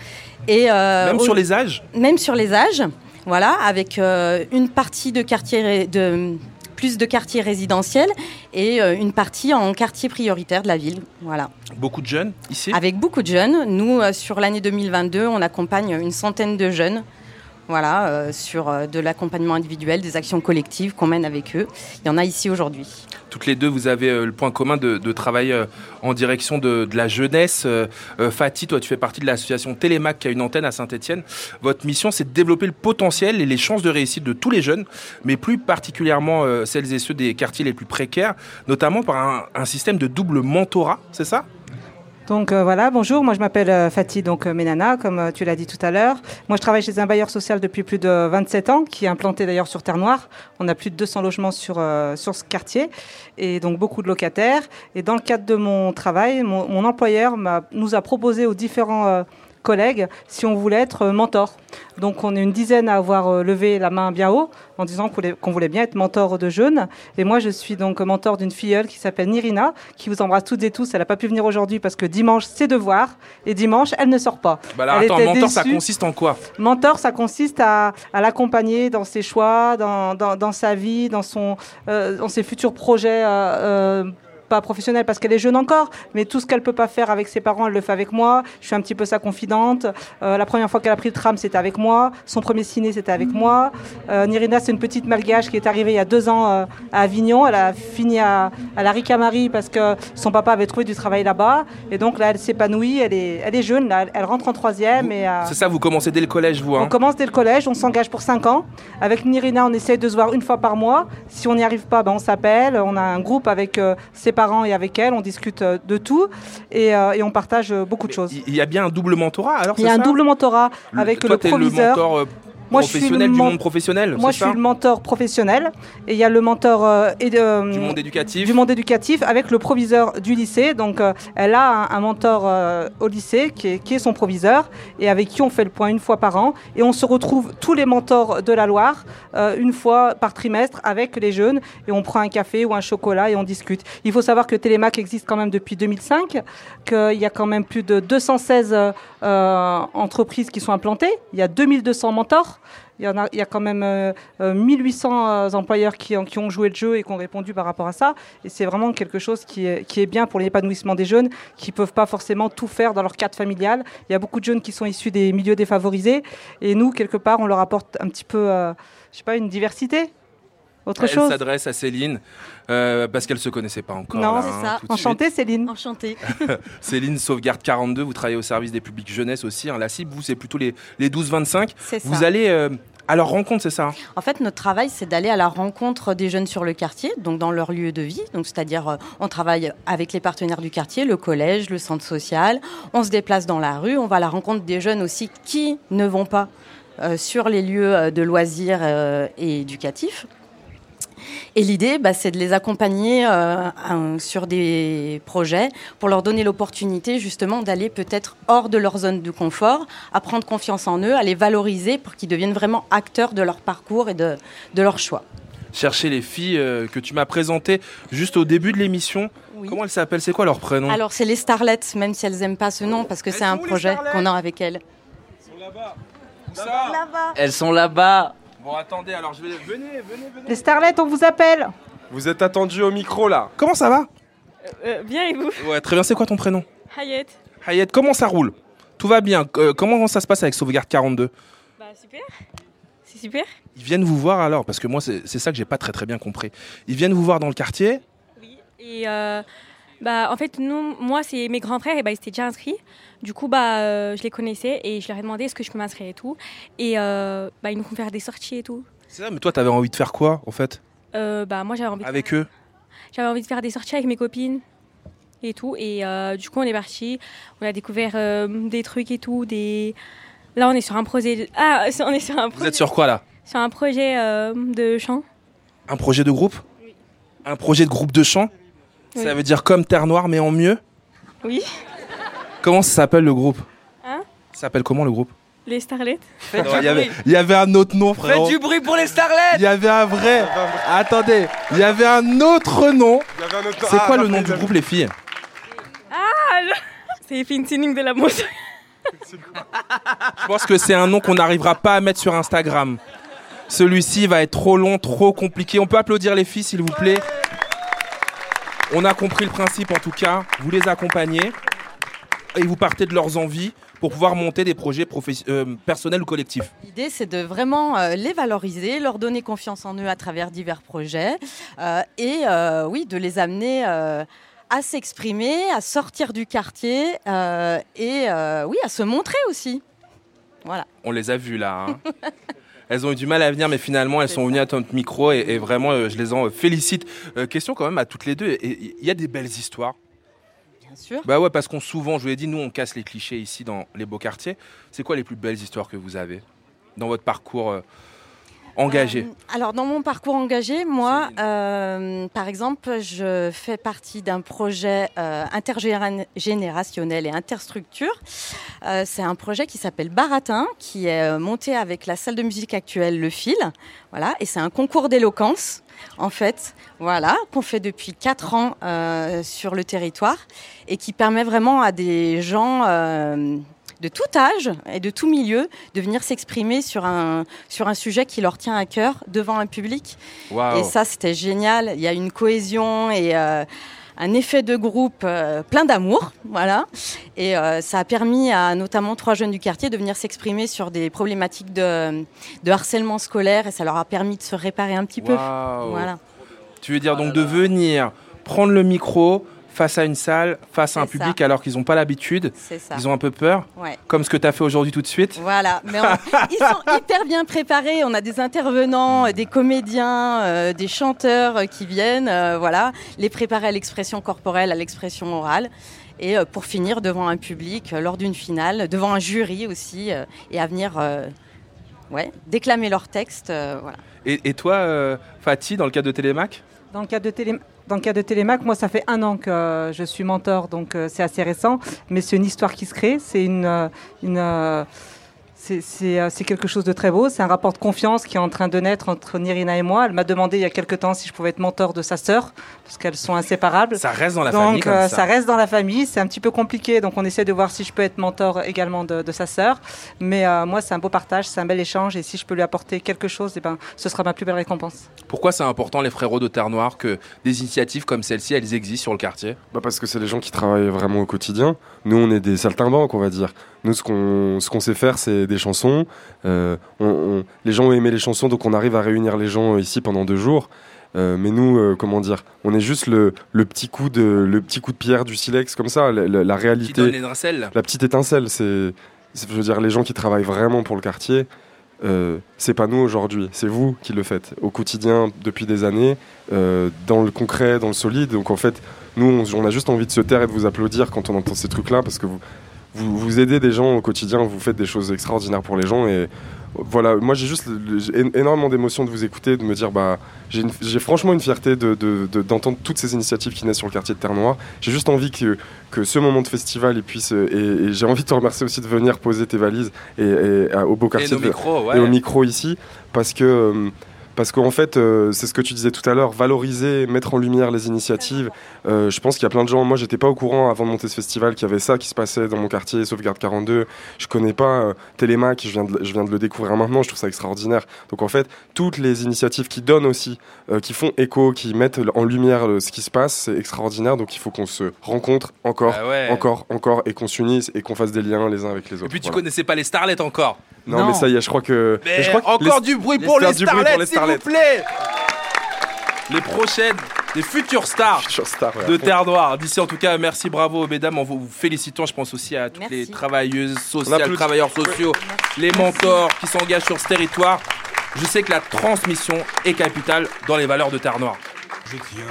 [SPEAKER 16] Et, euh,
[SPEAKER 2] Même
[SPEAKER 16] au-
[SPEAKER 2] sur les âges
[SPEAKER 16] Même sur les âges, voilà, avec euh, une partie de quartier de plus de quartiers résidentiels et euh, une partie en quartier prioritaire de la ville, voilà.
[SPEAKER 2] Beaucoup de jeunes ici?
[SPEAKER 16] Avec beaucoup de jeunes. Nous, sur l'année 2022, on accompagne une centaine de jeunes. Voilà, euh, sur euh, de l'accompagnement individuel, des actions collectives qu'on mène avec eux. Il y en a ici aujourd'hui.
[SPEAKER 2] Toutes les deux, vous avez euh, le point commun de, de travailler euh, en direction de, la jeunesse. Fatih, toi, tu fais partie de l'association Télémac qui a une antenne à Saint-Etienne. Votre mission, c'est de développer le potentiel et les chances de réussite de tous les jeunes, mais plus particulièrement celles et ceux des quartiers les plus précaires, notamment par un système de double mentorat, c'est ça?
[SPEAKER 17] Donc euh, voilà, bonjour, moi je m'appelle euh, Fatih donc euh, Ménana, comme euh, tu l'as dit tout à l'heure. Moi je travaille chez un bailleur social depuis plus de 27 ans, qui est implanté d'ailleurs sur Terre Noire. On a plus de 200 logements sur, sur ce quartier, et donc beaucoup de locataires. Et dans le cadre de mon travail, mon, employeur nous a proposé aux différents collègues si on voulait être euh, mentor. Donc on est une dizaine à avoir euh, levé la main bien haut en disant qu'on voulait, bien être mentor de jeunes. Et moi je suis donc mentor d'une filleule qui s'appelle Nirina, qui vous embrasse toutes et tous. Elle n'a pas pu venir aujourd'hui parce que dimanche c'est devoir et dimanche elle ne sort pas.
[SPEAKER 2] bah
[SPEAKER 17] Elle
[SPEAKER 2] attends,
[SPEAKER 17] était
[SPEAKER 2] mentor, ça consiste en quoi?
[SPEAKER 17] Mentor, ça consiste à, à l'accompagner dans ses choix, dans, dans, dans sa vie, dans, son, euh, dans ses futurs projets. euh, euh, pas professionnels parce qu'elle est jeune encore, mais tout ce qu'elle peut pas faire avec ses parents, elle le fait avec moi. Je suis un petit peu sa confidente. Euh, la première fois qu'elle a pris le tram, c'était avec moi. Son premier ciné, c'était avec moi. Euh, Nirina, c'est une petite malgache qui est arrivée il y a deux ans euh, à Avignon. Elle a fini à, à la Ricamari parce que son papa avait trouvé du travail là-bas. Et donc là, elle s'épanouit. Elle est, elle est jeune. Là, elle, rentre en troisième. Et,
[SPEAKER 2] C'est ça, vous commencez dès le collège, vous hein?
[SPEAKER 17] On commence dès le collège, on s'engage pour 5 ans. Avec Nirina, on essaie de se voir une fois par mois. Si on n'y arrive pas, ben, on s'appelle. On a un groupe avec ses parents et avec elle. On discute euh, de tout et, euh, et on partage euh, beaucoup de choses.
[SPEAKER 2] Il y a bien un double mentorat, alors
[SPEAKER 17] Il y a un double mentorat
[SPEAKER 2] Le-
[SPEAKER 17] avec
[SPEAKER 2] toi,
[SPEAKER 17] le
[SPEAKER 2] t'es
[SPEAKER 17] proviseur.
[SPEAKER 2] le mentor euh,
[SPEAKER 17] Moi, je suis le
[SPEAKER 2] professionnel du monde professionnel,
[SPEAKER 17] Moi, je suis le mentor professionnel et il y a le mentor euh, et de-
[SPEAKER 2] Du monde éducatif
[SPEAKER 17] du monde éducatif avec le proviseur du lycée. Donc, euh, elle a un, un mentor euh, au lycée qui est, qui est son proviseur et avec qui on fait le point une fois par an. Et on se retrouve tous les mentors de la Loire euh, une fois par trimestre avec les jeunes et on prend un café ou un chocolat et on discute. Il faut savoir que Télémac existe quand même depuis 2005, qu'il y a quand même plus de 216 euh, euh, entreprises qui sont implantées. Il y a 2200 mentors. Il y, a, quand même euh, euh, 1800 euh, employeurs qui, ont- joué le jeu et qui ont répondu par rapport à ça. Et c'est vraiment quelque chose qui est, bien pour l'épanouissement des jeunes qui ne peuvent pas forcément tout faire dans leur cadre familial. Il y a beaucoup de jeunes qui sont issus des milieux défavorisés. Et nous, quelque part, on leur apporte un petit peu, euh, sais pas, une diversité. Autre
[SPEAKER 2] Elle
[SPEAKER 17] chose
[SPEAKER 2] s'adresse à Céline euh, parce qu'elle se connaissait pas encore.
[SPEAKER 17] Non,
[SPEAKER 2] là,
[SPEAKER 17] c'est
[SPEAKER 2] hein,
[SPEAKER 17] ça. Enchantée, Céline.
[SPEAKER 16] Enchantée. (laughs)
[SPEAKER 2] Céline Sauvegarde 42, vous travaillez au service des publics jeunesse aussi. hein, la cible, vous, c'est plutôt les, les 12-25.
[SPEAKER 16] C'est
[SPEAKER 2] Vous
[SPEAKER 16] ça.
[SPEAKER 2] allez euh, à leur rencontre, c'est ça hein?
[SPEAKER 16] En fait, notre travail, c'est d'aller à la rencontre des jeunes sur le quartier, donc dans leur lieu de vie. Donc, c'est-à-dire, euh, on travaille avec les partenaires du quartier, le collège, le centre social. On se déplace dans la rue. On va à la rencontre des jeunes aussi qui ne vont pas euh, sur les lieux de loisirs euh, et éducatifs. Et l'idée, bah, c'est de les accompagner euh, un- sur des projets pour leur donner l'opportunité justement d'aller peut-être hors de leur zone de confort, à prendre confiance en eux, à les valoriser pour qu'ils deviennent vraiment acteurs de leur parcours et de, de leur choix.
[SPEAKER 2] Chercher les filles euh, que tu m'as présentées juste au début de l'émission. Comment elles s'appellent? C'est quoi leur prénom?
[SPEAKER 16] Alors c'est les starlets, même si elles n'aiment pas ce nom, parce que c'est un projet qu'on a avec elles.
[SPEAKER 8] Elles sont là-bas.
[SPEAKER 2] Bon, attendez, alors je vais. Venez, venez, venez.
[SPEAKER 17] Les starlets, on vous appelle.
[SPEAKER 7] Vous êtes attendu au micro là.
[SPEAKER 2] Comment ça va?
[SPEAKER 18] Euh, bien et vous?
[SPEAKER 2] Ouais, très bien. C'est quoi ton prénom?
[SPEAKER 18] Hayet.
[SPEAKER 2] Hayet, comment ça roule? Tout va bien. Euh, comment ça se passe avec Sauvegarde 42
[SPEAKER 18] Bah super. C'est super.
[SPEAKER 2] Ils viennent vous voir alors Parce que moi, c'est c'est ça que j'ai pas très très bien compris. Ils viennent vous voir dans le quartier?
[SPEAKER 18] Et euh, bah en fait nous, moi c'est mes grands frères et bah ils étaient déjà inscrits. Du coup bah euh, je les connaissais et je leur ai demandé est-ce que je peux m'inscrire et tout. Et euh, bah ils nous font faire des sorties et tout.
[SPEAKER 2] C'est ça, mais toi, t'avais envie de faire quoi en fait?
[SPEAKER 18] Euh, bah moi j'avais envie. de
[SPEAKER 2] Avec
[SPEAKER 18] faire-
[SPEAKER 2] eux?
[SPEAKER 18] J'avais envie de faire des sorties avec mes copines et tout. Et du coup on est parti. On a découvert des trucs et tout, des Là, on est sur un projet. Ah, (laughs) on est sur un
[SPEAKER 2] Vous
[SPEAKER 18] projet.
[SPEAKER 2] êtes sur quoi là?
[SPEAKER 18] Sur un projet de chant.
[SPEAKER 2] Un projet de groupe? Un projet de groupe de chant?
[SPEAKER 18] Oui.
[SPEAKER 2] Ça veut dire comme Terre Noire mais en mieux
[SPEAKER 18] Oui.
[SPEAKER 2] Comment ça s'appelle le groupe
[SPEAKER 18] Hein
[SPEAKER 2] Ça s'appelle comment le groupe
[SPEAKER 18] Les starlets.
[SPEAKER 2] Il, y avait, il y avait un autre nom, frérot.
[SPEAKER 8] Faites du bruit pour les starlets
[SPEAKER 2] Il y avait un vrai. Attendez, il y avait un autre nom. C'est
[SPEAKER 7] Ah,
[SPEAKER 2] quoi le nom du groupe, les filles
[SPEAKER 18] Ah C'est Fintuning de la montagne.
[SPEAKER 2] Je pense que c'est un nom qu'on n'arrivera pas à mettre sur Instagram. Celui-ci va être trop long, trop compliqué. On peut applaudir les filles, s'il vous plaît. On a compris le principe en tout cas. Vous les accompagnez et vous partez de leurs envies pour pouvoir monter des projets euh, personnels ou collectifs.
[SPEAKER 16] L'idée, c'est de vraiment euh, les valoriser, leur donner confiance en eux à travers divers projets euh, et oui, de les amener à s'exprimer, à sortir du quartier et oui, à se montrer aussi. Voilà.
[SPEAKER 2] On les a vues là. hein. (laughs) Elles ont eu du mal à venir, mais finalement, elles sont venues à notre micro et, et vraiment, euh, je les en félicite. Euh, question quand même à toutes les deux. Et- Il y a des belles histoires.
[SPEAKER 16] Bien sûr.
[SPEAKER 2] Bah ouais, parce qu'on souvent, je vous l'ai dit, nous, on casse les clichés ici dans les beaux quartiers. C'est quoi les plus belles histoires que vous avez dans votre parcours euh,
[SPEAKER 16] Alors, dans mon parcours engagé, moi, euh, par exemple, je fais partie d'un projet euh, intergénérationnel et interstructure. C'est un projet qui s'appelle Baratin, qui est monté avec la salle de musique actuelle Le Fil. Voilà, et c'est un concours d'éloquence, en fait, voilà, qu'on fait depuis quatre ans sur le territoire et qui permet vraiment à des gens. De tout âge et de tout milieu de venir s'exprimer sur un, sur un sujet qui leur tient à cœur devant un public. Et ça, c'était génial. Il y a une cohésion et euh, un effet de groupe euh, plein d'amour. Voilà. Et euh, ça a permis à notamment trois jeunes du quartier de venir s'exprimer sur des problématiques de, de harcèlement scolaire et ça leur a permis de se réparer un petit peu. Voilà.
[SPEAKER 2] Tu veux dire donc de venir prendre le micro face à une salle, face à un public alors qu'ils n'ont pas l'habitude,
[SPEAKER 16] C'est ça.
[SPEAKER 2] ils ont un peu peur,
[SPEAKER 16] Ouais.
[SPEAKER 2] comme ce que tu as fait aujourd'hui tout de suite.
[SPEAKER 16] Voilà, mais on- (laughs) ils sont hyper bien préparés. On a des intervenants, euh, des comédiens, euh, des chanteurs euh, qui viennent, euh, voilà, les préparer à l'expression corporelle, à l'expression orale, et euh, pour finir devant un public euh, lors d'une finale, devant un jury aussi, euh, et à venir, euh, ouais, déclamer leur texte, euh, voilà.
[SPEAKER 2] Et, et toi, euh, Fatih, dans le cadre de Télémac
[SPEAKER 17] Dans le cas de Télé- dans le cas de Télémac, moi, ça fait un an que je suis mentor, donc euh, c'est assez récent. Mais c'est une histoire qui se crée. C'est une, euh, euh, c'est- euh, c'est quelque chose de très beau. C'est un rapport de confiance qui est en train de naître entre Nirina et moi. Elle m'a demandé il y a quelque temps si je pouvais être mentor de sa sœur, parce qu'elles sont inséparables.
[SPEAKER 2] Ça reste dans la
[SPEAKER 17] donc,
[SPEAKER 2] famille comme
[SPEAKER 17] euh,
[SPEAKER 2] ça.
[SPEAKER 17] reste dans la famille. C'est un petit peu compliqué, donc on essaie de voir si je peux être mentor également de, de sa sœur. Mais euh, moi, c'est un beau partage, c'est un bel échange, et si je peux lui apporter quelque chose, eh ben, ce sera ma plus belle récompense.
[SPEAKER 2] Pourquoi c'est important, les frérots de Terre Noire, que des initiatives comme celle-ci, elles existent sur le quartier?
[SPEAKER 7] Bah parce que c'est les gens qui travaillent vraiment au quotidien. Nous, on est des saltimbanques, on va dire. Nous, ce qu'on ce qu'on sait faire, c'est des chansons. Euh, on- on- les gens ont aimé les chansons, donc on arrive à réunir les gens ici pendant deux jours. Euh, mais nous, euh, comment dire, on est juste le, le petit coup de le petit coup de pierre du silex, comme ça, la, la- la réalité, la petite étincelle. C'est, c'est- je veux dire, les gens qui travaillent vraiment pour le quartier. Euh, c'est pas nous aujourd'hui, c'est vous qui le faites au quotidien depuis des années, euh, dans le concret, dans le solide. Donc en fait, nous, on, on a juste envie de se taire et de vous applaudir quand on entend ces trucs-là parce que vous, vous, vous aidez des gens au quotidien, vous faites des choses extraordinaires pour les gens et voilà, moi j'ai juste énormément d'émotions de vous écouter, de me dire bah j'ai franchement une fierté de- de- de- d'entendre toutes ces initiatives qui naissent sur le quartier de Terre Noire. J'ai juste envie que, que ce moment de festival il puisse et, et j'ai envie de te remercier aussi de venir poser tes valises et, et, à- au beau quartier
[SPEAKER 2] nos
[SPEAKER 7] de-
[SPEAKER 2] micros, ouais.
[SPEAKER 7] et au micro ici parce que euh, parce qu'en fait, euh, c'est ce que tu disais tout à l'heure, valoriser, mettre en lumière les initiatives. Euh, je pense qu'il y a plein de gens. Moi, j'étais pas au courant avant de monter ce festival qu'il y avait ça qui se passait dans mon quartier, Sauvegarde 42. Je connais pas euh, Télémac, je viens, de, je viens de le découvrir maintenant. Je trouve ça extraordinaire. Donc en fait, toutes les initiatives qui donnent aussi, euh, qui font écho, qui mettent en lumière euh, ce qui se passe, c'est extraordinaire. Donc il faut qu'on se rencontre encore,
[SPEAKER 2] Ah ouais.
[SPEAKER 7] encore, encore, et qu'on s'unisse et qu'on fasse des liens les uns avec les autres.
[SPEAKER 2] Et puis tu
[SPEAKER 7] Voilà.
[SPEAKER 2] connaissais pas les starlets encore
[SPEAKER 7] Non, mais ça y est, je crois que.
[SPEAKER 2] Mais
[SPEAKER 7] mais je crois que
[SPEAKER 2] encore
[SPEAKER 7] les-
[SPEAKER 2] du bruit pour les starlets,
[SPEAKER 7] les
[SPEAKER 2] s'il vous
[SPEAKER 7] starlets.
[SPEAKER 2] plaît Les prochaines, les futures stars,
[SPEAKER 7] ouais,
[SPEAKER 2] de. Terre Noire. D'ici en tout cas, merci, bravo mesdames, en vous, félicitant. Je pense aussi à toutes
[SPEAKER 16] Merci.
[SPEAKER 2] les travailleuses sociales, travailleurs sociaux, les mentors qui s'engagent sur ce territoire. Je sais que la transmission est capitale dans les valeurs de Terre Noire.
[SPEAKER 19] Je tiens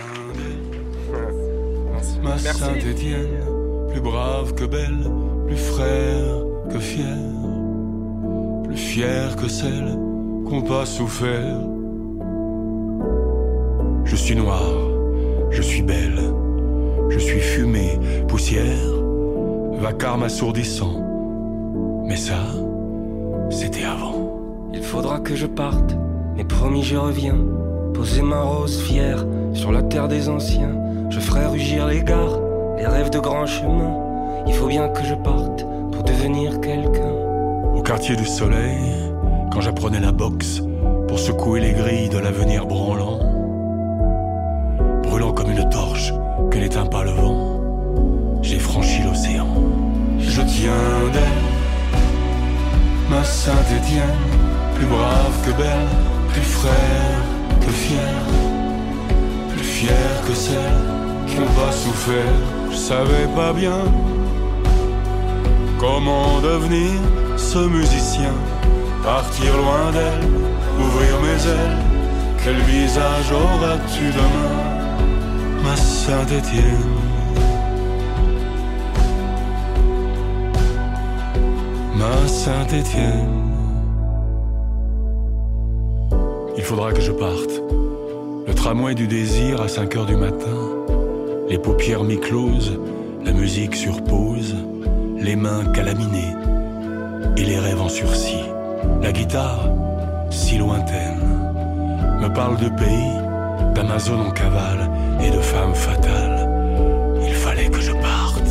[SPEAKER 19] ma Saint-Étienne, plus brave que belle, plus frère que fier. fière que celle qu'on pas souffert. Je suis noir, je suis belle, je suis fumée, poussière, vacarme assourdissant. Mais ça, c'était avant.
[SPEAKER 13] Il faudra que je parte, mais promis je reviens. Poser ma rose fière sur la terre des anciens. Je ferai rugir les gares, les rêves de grands chemins. Il faut bien que je parte pour devenir quelqu'un.
[SPEAKER 19] Au quartier du soleil, quand j'apprenais la boxe pour secouer les grilles de l'avenir branlant. Comme une torche que n'éteint pas le vent, j'ai franchi l'océan. Je tiens d'elle, ma Saint-Étienne, plus brave que belle, plus frère que fier, plus fier que celle qui n'ont pas souffert. Je savais pas bien comment devenir ce musicien, partir loin d'elle, ouvrir mes ailes. Quel visage auras-tu demain, ma Saint-Étienne? Ma Saint-Étienne. Il faudra que je parte. Le tramway du désir à 5 heures du matin. Les paupières mi-closes, la musique sur pause, les mains calaminées et les rêves en sursis. La guitare, si lointaine, me parle de pays, d'Amazon en cavale et de femmes fatales. Il fallait que je parte.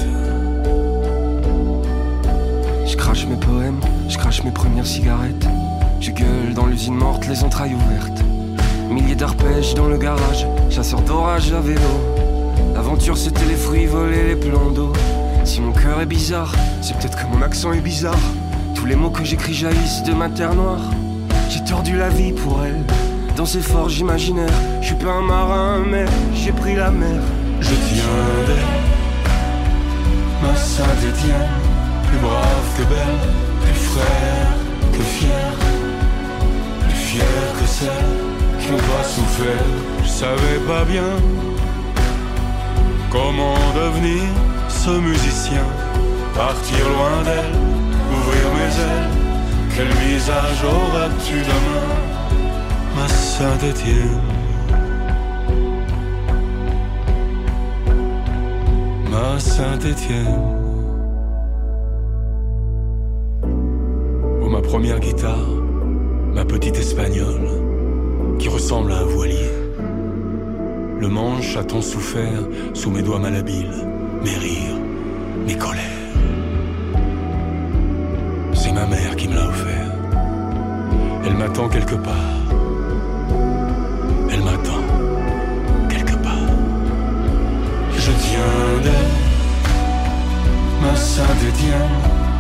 [SPEAKER 13] Je crache mes poèmes, je crache mes premières cigarettes. Je gueule dans l'usine morte, les entrailles ouvertes. Milliers d'arpèges dans le garage, chasseur d'orage à vélo. L'aventure c'était les fruits volés, les plans d'eau. Si mon cœur est bizarre, c'est peut-être que mon accent est bizarre. Tous les mots que j'écris jaillissent de ma terre noire. J'ai tordu la vie pour elle, dans ces forges imaginaires. Je suis pas un marin, mais j'ai pris la mer.
[SPEAKER 19] Je tiens d'elle, ma Saint-Étienne, plus brave que belle, plus frère que fier, plus fier que celle qui pas souffert. Je savais pas bien comment devenir ce musicien, partir loin d'elle, ouvrir mes ailes. Quel visage auras-tu demain, ma Saint-Étienne? Ma Saint-Étienne. Oh, ma première guitare, ma petite espagnole, qui ressemble à un voilier. Le manche a tant souffert sous mes doigts malhabiles, mes rires, mes colères. C'est ma mère qui me l'a offert. Elle m'attend quelque part. Je tiens d'elle, ma Saint-Étienne,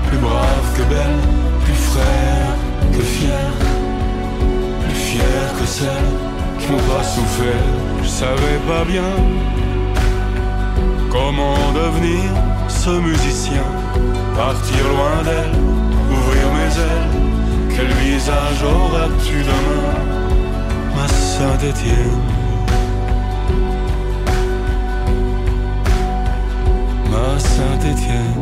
[SPEAKER 19] plus brave que belle, plus frère que fier, plus fier que celle qui pas souffert. Je savais pas bien comment devenir ce musicien, partir loin d'elle, ouvrir mes ailes. Quel visage auras-tu demain, ma Saint-Étienne? Saint-Étienne.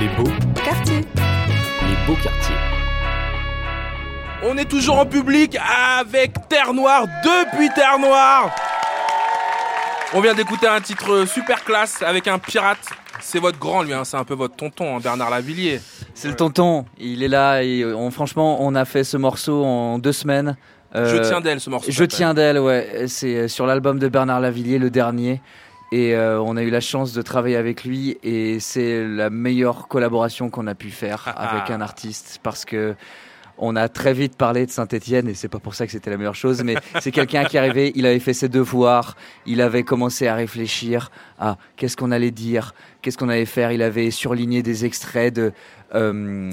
[SPEAKER 6] Les beaux
[SPEAKER 1] Quartier.
[SPEAKER 6] Les beaux quartiers.
[SPEAKER 2] On est toujours en public avec Terre Noire depuis Terre Noire. On vient d'écouter un titre super classe avec un pirate. C'est votre grand lui, hein, c'est un peu votre tonton, hein, Bernard Lavillier.
[SPEAKER 8] C'est le tonton, il est là et on, franchement on a fait ce morceau en deux semaines.
[SPEAKER 2] Je tiens d'elle, ce morceau
[SPEAKER 8] Je tiens d'elle, ouais. C'est sur l'album de Bernard Lavillier, le dernier. Et euh, on a eu la chance de travailler avec lui et c'est la meilleure collaboration qu'on a pu faire (laughs) avec un artiste parce que on a très vite parlé de Saint-Étienne et c'est pas pour ça que c'était la meilleure chose, mais (laughs) c'est quelqu'un qui arrivé, il avait fait ses devoirs, il avait commencé à réfléchir à qu'est-ce qu'on allait dire, qu'est-ce qu'on allait faire. Il avait surligné des extraits de euh,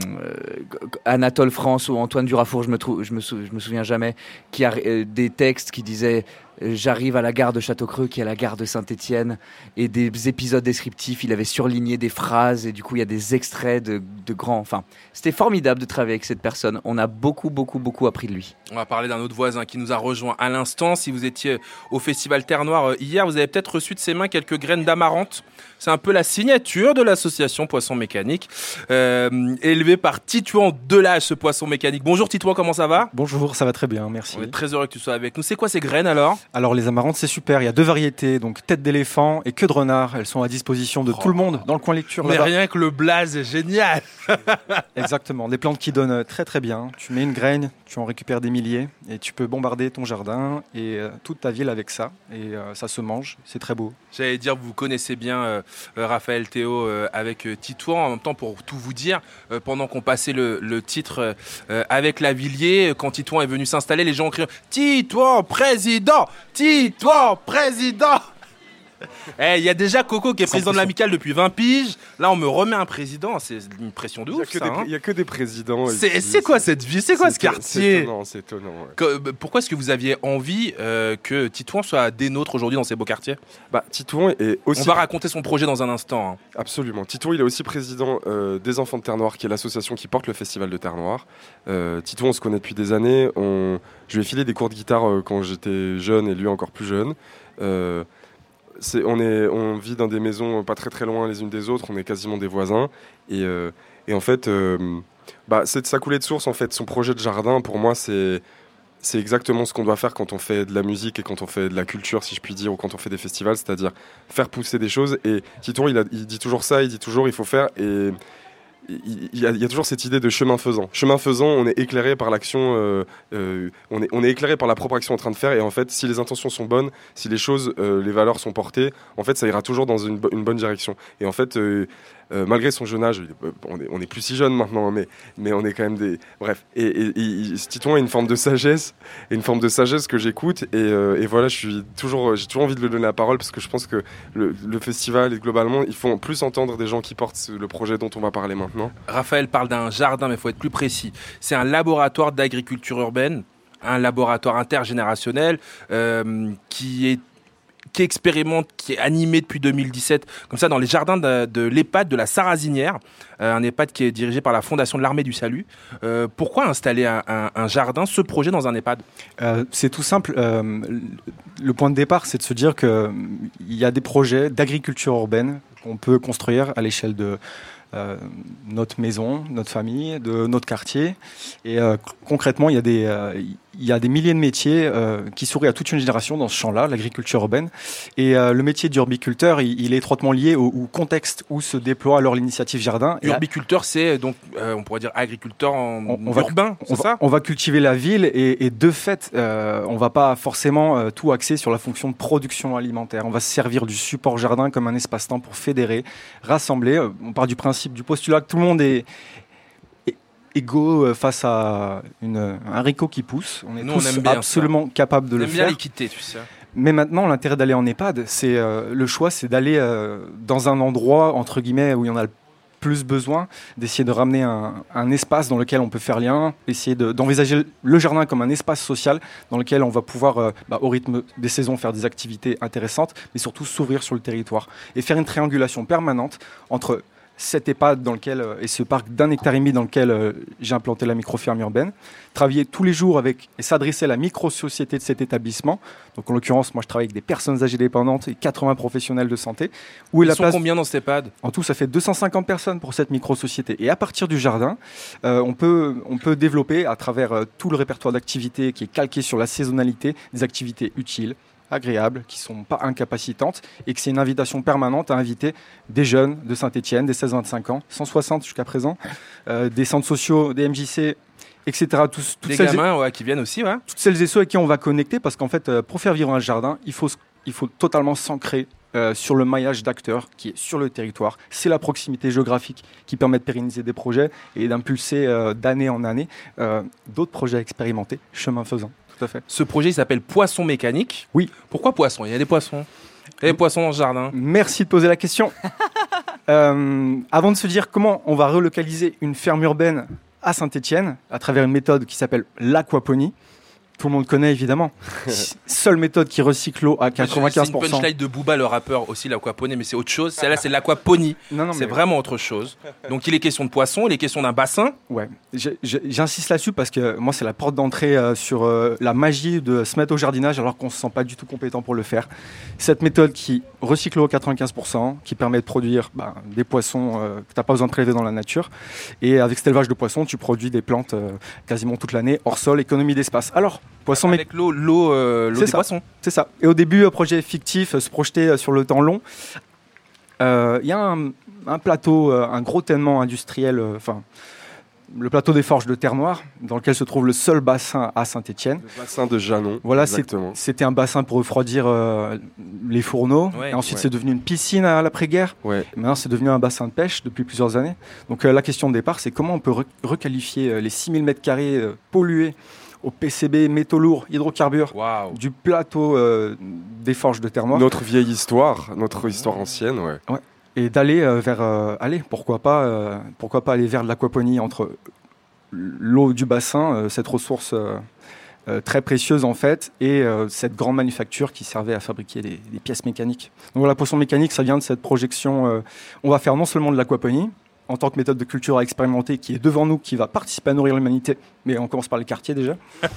[SPEAKER 8] Anatole France ou Antoine Durafour, je me, trou- je me, sou- je me souviens jamais, qui a euh, des textes qui disaient J'arrive à la gare de Château-Creux, qui est la gare de Saint-Étienne, et des épisodes descriptifs. Il avait surligné des phrases, et du coup, il y a des extraits de, de grands. Enfin, c'était formidable de travailler avec cette personne. On a beaucoup, beaucoup, beaucoup appris de lui.
[SPEAKER 2] On va parler d'un autre voisin qui nous a rejoint à l'instant. Si vous étiez au festival Terre Noire euh, hier, vous avez peut-être reçu de ses mains quelques graines d'amarante. C'est un peu la signature de l'association Poisson Mécanique, euh, élevé par Titouan Delage, ce poisson mécanique. Bonjour Titouan, comment ça va?
[SPEAKER 20] Bonjour, ça va très bien, merci.
[SPEAKER 2] On est très heureux que tu sois avec nous. C'est quoi ces graines alors?
[SPEAKER 20] Alors les amarantes, c'est super. Il y a deux variétés, donc tête d'éléphant et queue de renard. Elles sont à disposition de tout le monde dans le coin lecture.
[SPEAKER 2] Mais rien que le blaze est génial (laughs)
[SPEAKER 20] Exactement, des plantes qui donnent très très bien. Tu mets une graine, tu en récupères des milliers et tu peux bombarder ton jardin et euh, toute ta ville avec ça. Et euh, ça se mange, c'est très beau.
[SPEAKER 2] J'allais dire, vous connaissez bien euh, euh, Raphaël Théo euh, avec euh, Titouan. En même temps, pour tout vous dire, euh, pendant qu'on passait le, titre euh, euh, avec Lavillier, euh, quand Titouan est venu s'installer, les gens ont crié Titouan président Titouan président Eh, Il y a déjà Coco qui est président de l'amicale depuis 20 piges. Là, on me remet un président. C'est une pression de
[SPEAKER 7] Il y a
[SPEAKER 2] ouf.
[SPEAKER 7] que
[SPEAKER 2] ça,
[SPEAKER 7] des-
[SPEAKER 2] hein.
[SPEAKER 7] il y a que des présidents.
[SPEAKER 2] C'est quoi cette vie? C'est quoi ce quartier
[SPEAKER 7] C'est étonnant, c'est étonnant. ouais.
[SPEAKER 2] Que- bah, Pourquoi est-ce que vous aviez envie euh, que Titouan soit des nôtres aujourd'hui dans ces beaux quartiers?
[SPEAKER 7] Bah, Titouan est aussi.
[SPEAKER 2] On va raconter son projet dans un instant. hein.
[SPEAKER 7] Absolument. Titouan, il est aussi président euh, des Enfants de Terre Noire, qui est l'association qui porte le festival de Terre Noire. Euh, Titouan, on se connaît depuis des années. On... Je lui ai filé des cours de guitare quand j'étais jeune et lui encore plus jeune. Euh, on, est, on vit dans des maisons pas très très loin les unes des autres, on est quasiment des voisins. Et, euh, et en fait, euh, bah, c'est de sa coulée de source, en fait. Son projet de jardin, pour moi, c'est. C'est exactement ce qu'on doit faire quand on fait de la musique et quand on fait de la culture, si je puis dire, ou quand on fait des festivals, c'est-à-dire faire pousser des choses. Et Titon, il, a- il dit toujours ça, il dit toujours il faut faire. Et il y, a, toujours cette idée de chemin faisant. Chemin faisant, on est éclairé par l'action, euh, euh, on, est, on est éclairé par la propre action en train de faire. Et en fait, si les intentions sont bonnes, si les choses, euh, les valeurs sont portées, en fait, ça ira toujours dans une, une bonne direction. Et en fait, euh, malgré son jeune âge, euh, on est, plus si jeune maintenant, hein, mais, on est quand même des. Bref. Et, et, a une forme de sagesse, une forme de sagesse que j'écoute. Et, euh, et voilà, je suis toujours, j'ai toujours envie de lui donner la parole parce que je pense que le, festival et globalement, il faut plus entendre des gens qui portent le projet dont on va parler maintenant.
[SPEAKER 2] Raphaël parle d'un jardin, mais il faut être plus précis. C'est un laboratoire d'agriculture urbaine, un laboratoire intergénérationnel qui est qui expérimente, qui est animé depuis 2017, comme ça, dans les jardins de, de l'EHPAD de la Sarrazinière, euh, un EHPAD qui est dirigé par la Fondation de l'Armée du Salut. Euh, pourquoi installer un, jardin, ce projet dans un EHPAD
[SPEAKER 20] Euh, c'est tout simple. le point de départ, c'est de se dire qu'il y a des projets d'agriculture urbaine qu'on peut construire à l'échelle de notre maison, notre famille, de notre quartier. Et concrètement, il y, a des, il y a des milliers de métiers euh, qui sourient à toute une génération dans ce champ-là, l'agriculture urbaine. Et euh, le métier d'urbiculteur, il, il est étroitement lié au, au contexte où se déploie alors l'initiative jardin.
[SPEAKER 2] Urbiculteur, c'est donc, euh, on pourrait dire agriculteur en
[SPEAKER 20] on va,
[SPEAKER 2] urbain,
[SPEAKER 20] on
[SPEAKER 2] c'est
[SPEAKER 20] va-
[SPEAKER 2] ça?
[SPEAKER 20] on va cultiver la ville et, et de fait, euh, on va pas forcément euh, tout axer sur la fonction de production alimentaire. On va se servir du support jardin comme un espace-temps pour fédérer, rassembler. Euh, On part du principe, du postulat que tout le monde est égaux euh, face à une, un haricot qui pousse. On est
[SPEAKER 2] Nous, on
[SPEAKER 20] tous
[SPEAKER 2] aime bien ça.
[SPEAKER 20] absolument capables de
[SPEAKER 2] On
[SPEAKER 20] le
[SPEAKER 2] aime bien
[SPEAKER 20] faire.
[SPEAKER 2] l'équité, tu sais.
[SPEAKER 20] Mais maintenant, l'intérêt d'aller en EHPAD, c'est euh, le choix, c'est d'aller euh, dans un endroit entre guillemets où il y en a le plus besoin, d'essayer de ramener un, un espace dans lequel on peut faire lien, essayer de- d'envisager le jardin comme un espace social dans lequel on va pouvoir, euh, bah, au rythme des saisons, faire des activités intéressantes, mais surtout s'ouvrir sur le territoire et faire une triangulation permanente entre cet EHPAD dans lequel, euh, et ce parc d'un hectare et demi dans lequel euh, j'ai implanté la microferme urbaine, travailler tous les jours avec et s'adresser à la micro-société de cet établissement. Donc en l'occurrence, moi je travaille avec des personnes âgées dépendantes et 80 professionnels de santé. Où est la
[SPEAKER 2] sont
[SPEAKER 20] place
[SPEAKER 2] combien dans cet EHPAD?
[SPEAKER 20] En tout, ça fait 250 personnes pour cette micro-société. Et à partir du jardin, euh, on, peut, on peut développer à travers euh, tout le répertoire d'activités qui est calqué sur la saisonnalité, des activités utiles agréables, qui sont pas incapacitantes, et que c'est une invitation permanente à inviter des jeunes de Saint-Etienne, des 16-25 ans, 160 jusqu'à présent, (laughs) euh, des centres sociaux, des MJC, etc. Tous, toutes
[SPEAKER 2] Des
[SPEAKER 20] celles et-
[SPEAKER 2] gamins ouais, qui viennent aussi, ouais.
[SPEAKER 20] toutes celles et ceux avec qui on va connecter, parce qu'en fait, euh, pour faire vivre un jardin, il faut, il faut totalement s'ancrer euh, sur le maillage d'acteurs qui est sur le territoire. C'est la proximité géographique qui permet de pérenniser des projets et d'impulser euh, d'année en année euh, d'autres projets expérimentés, chemin faisant. Tout à fait.
[SPEAKER 2] Ce projet, s'appelle Poisson Mécanique.
[SPEAKER 20] Oui.
[SPEAKER 2] Pourquoi poisson? Il y a des poissons. Il y a des poissons dans ce jardin.
[SPEAKER 20] Merci de poser la question. (laughs) Euh, avant de se dire comment on va relocaliser une ferme urbaine à Saint-Étienne à travers une méthode qui s'appelle l'aquaponie, tout le monde connaît évidemment. (laughs) Seule méthode qui recycle l'eau à
[SPEAKER 2] C'est une
[SPEAKER 20] 95%.
[SPEAKER 2] punchline de Booba, le rappeur, aussi l'aquaponie, mais c'est autre chose. Celle-là, c'est l'aquaponie. (laughs)
[SPEAKER 20] Non, non,
[SPEAKER 2] C'est
[SPEAKER 20] mais-
[SPEAKER 2] vraiment autre chose. Donc, il est question de poisson, il est question d'un bassin.
[SPEAKER 20] Ouais, j'insiste là-dessus parce que moi, c'est la porte d'entrée euh, sur euh, la magie de se mettre au jardinage alors qu'on ne se sent pas du tout compétent pour le faire. Cette méthode qui recycle l'eau à 95%, qui permet de produire ben, des poissons euh, que tu n'as pas besoin de prélever dans la nature. Et avec cet élevage de poissons, tu produis des plantes euh, quasiment toute l'année, hors sol, économie d'espace. Alors, poisson
[SPEAKER 2] Avec l'eau l'eau euh, l'eau
[SPEAKER 20] C'est
[SPEAKER 2] des
[SPEAKER 20] ça.
[SPEAKER 2] poissons.
[SPEAKER 20] C'est ça. Et au début, euh, projet fictif, euh, se projeter euh, sur le temps long. Euh, Il y a un, un plateau, un gros ténement industriel, enfin, le plateau des Forges de Terre Noire, dans lequel se trouve le seul bassin à Saint-Étienne.
[SPEAKER 7] Le bassin de Janon.
[SPEAKER 20] Voilà, c'était un bassin pour refroidir euh, les fourneaux.
[SPEAKER 7] Ouais,
[SPEAKER 20] et ensuite,
[SPEAKER 7] ouais.
[SPEAKER 20] c'est devenu une piscine à l'après-guerre.
[SPEAKER 7] Ouais.
[SPEAKER 20] Maintenant, c'est devenu un bassin de pêche depuis plusieurs années. Donc, euh, la question de départ, c'est comment on peut re- requalifier euh, les 6000 mètres carrés euh, pollués au PCB, métaux lourds, hydrocarbures, du plateau euh, des Forges de Terre Noire.
[SPEAKER 7] Notre vieille histoire, notre histoire ancienne, ouais.
[SPEAKER 20] Ouais. Et d'aller euh, vers, euh, allez, pourquoi pas, pourquoi pas aller vers de l'aquaponie entre l'eau du bassin, cette ressource très précieuse en fait, et cette grande manufacture qui servait à fabriquer des, des pièces mécaniques. Donc voilà, poisson mécanique, ça vient de cette projection. on va faire non seulement de l'aquaponie en tant que méthode de culture à expérimenter qui est devant nous, qui va participer à nourrir l'humanité, mais on commence par le quartier déjà. (laughs)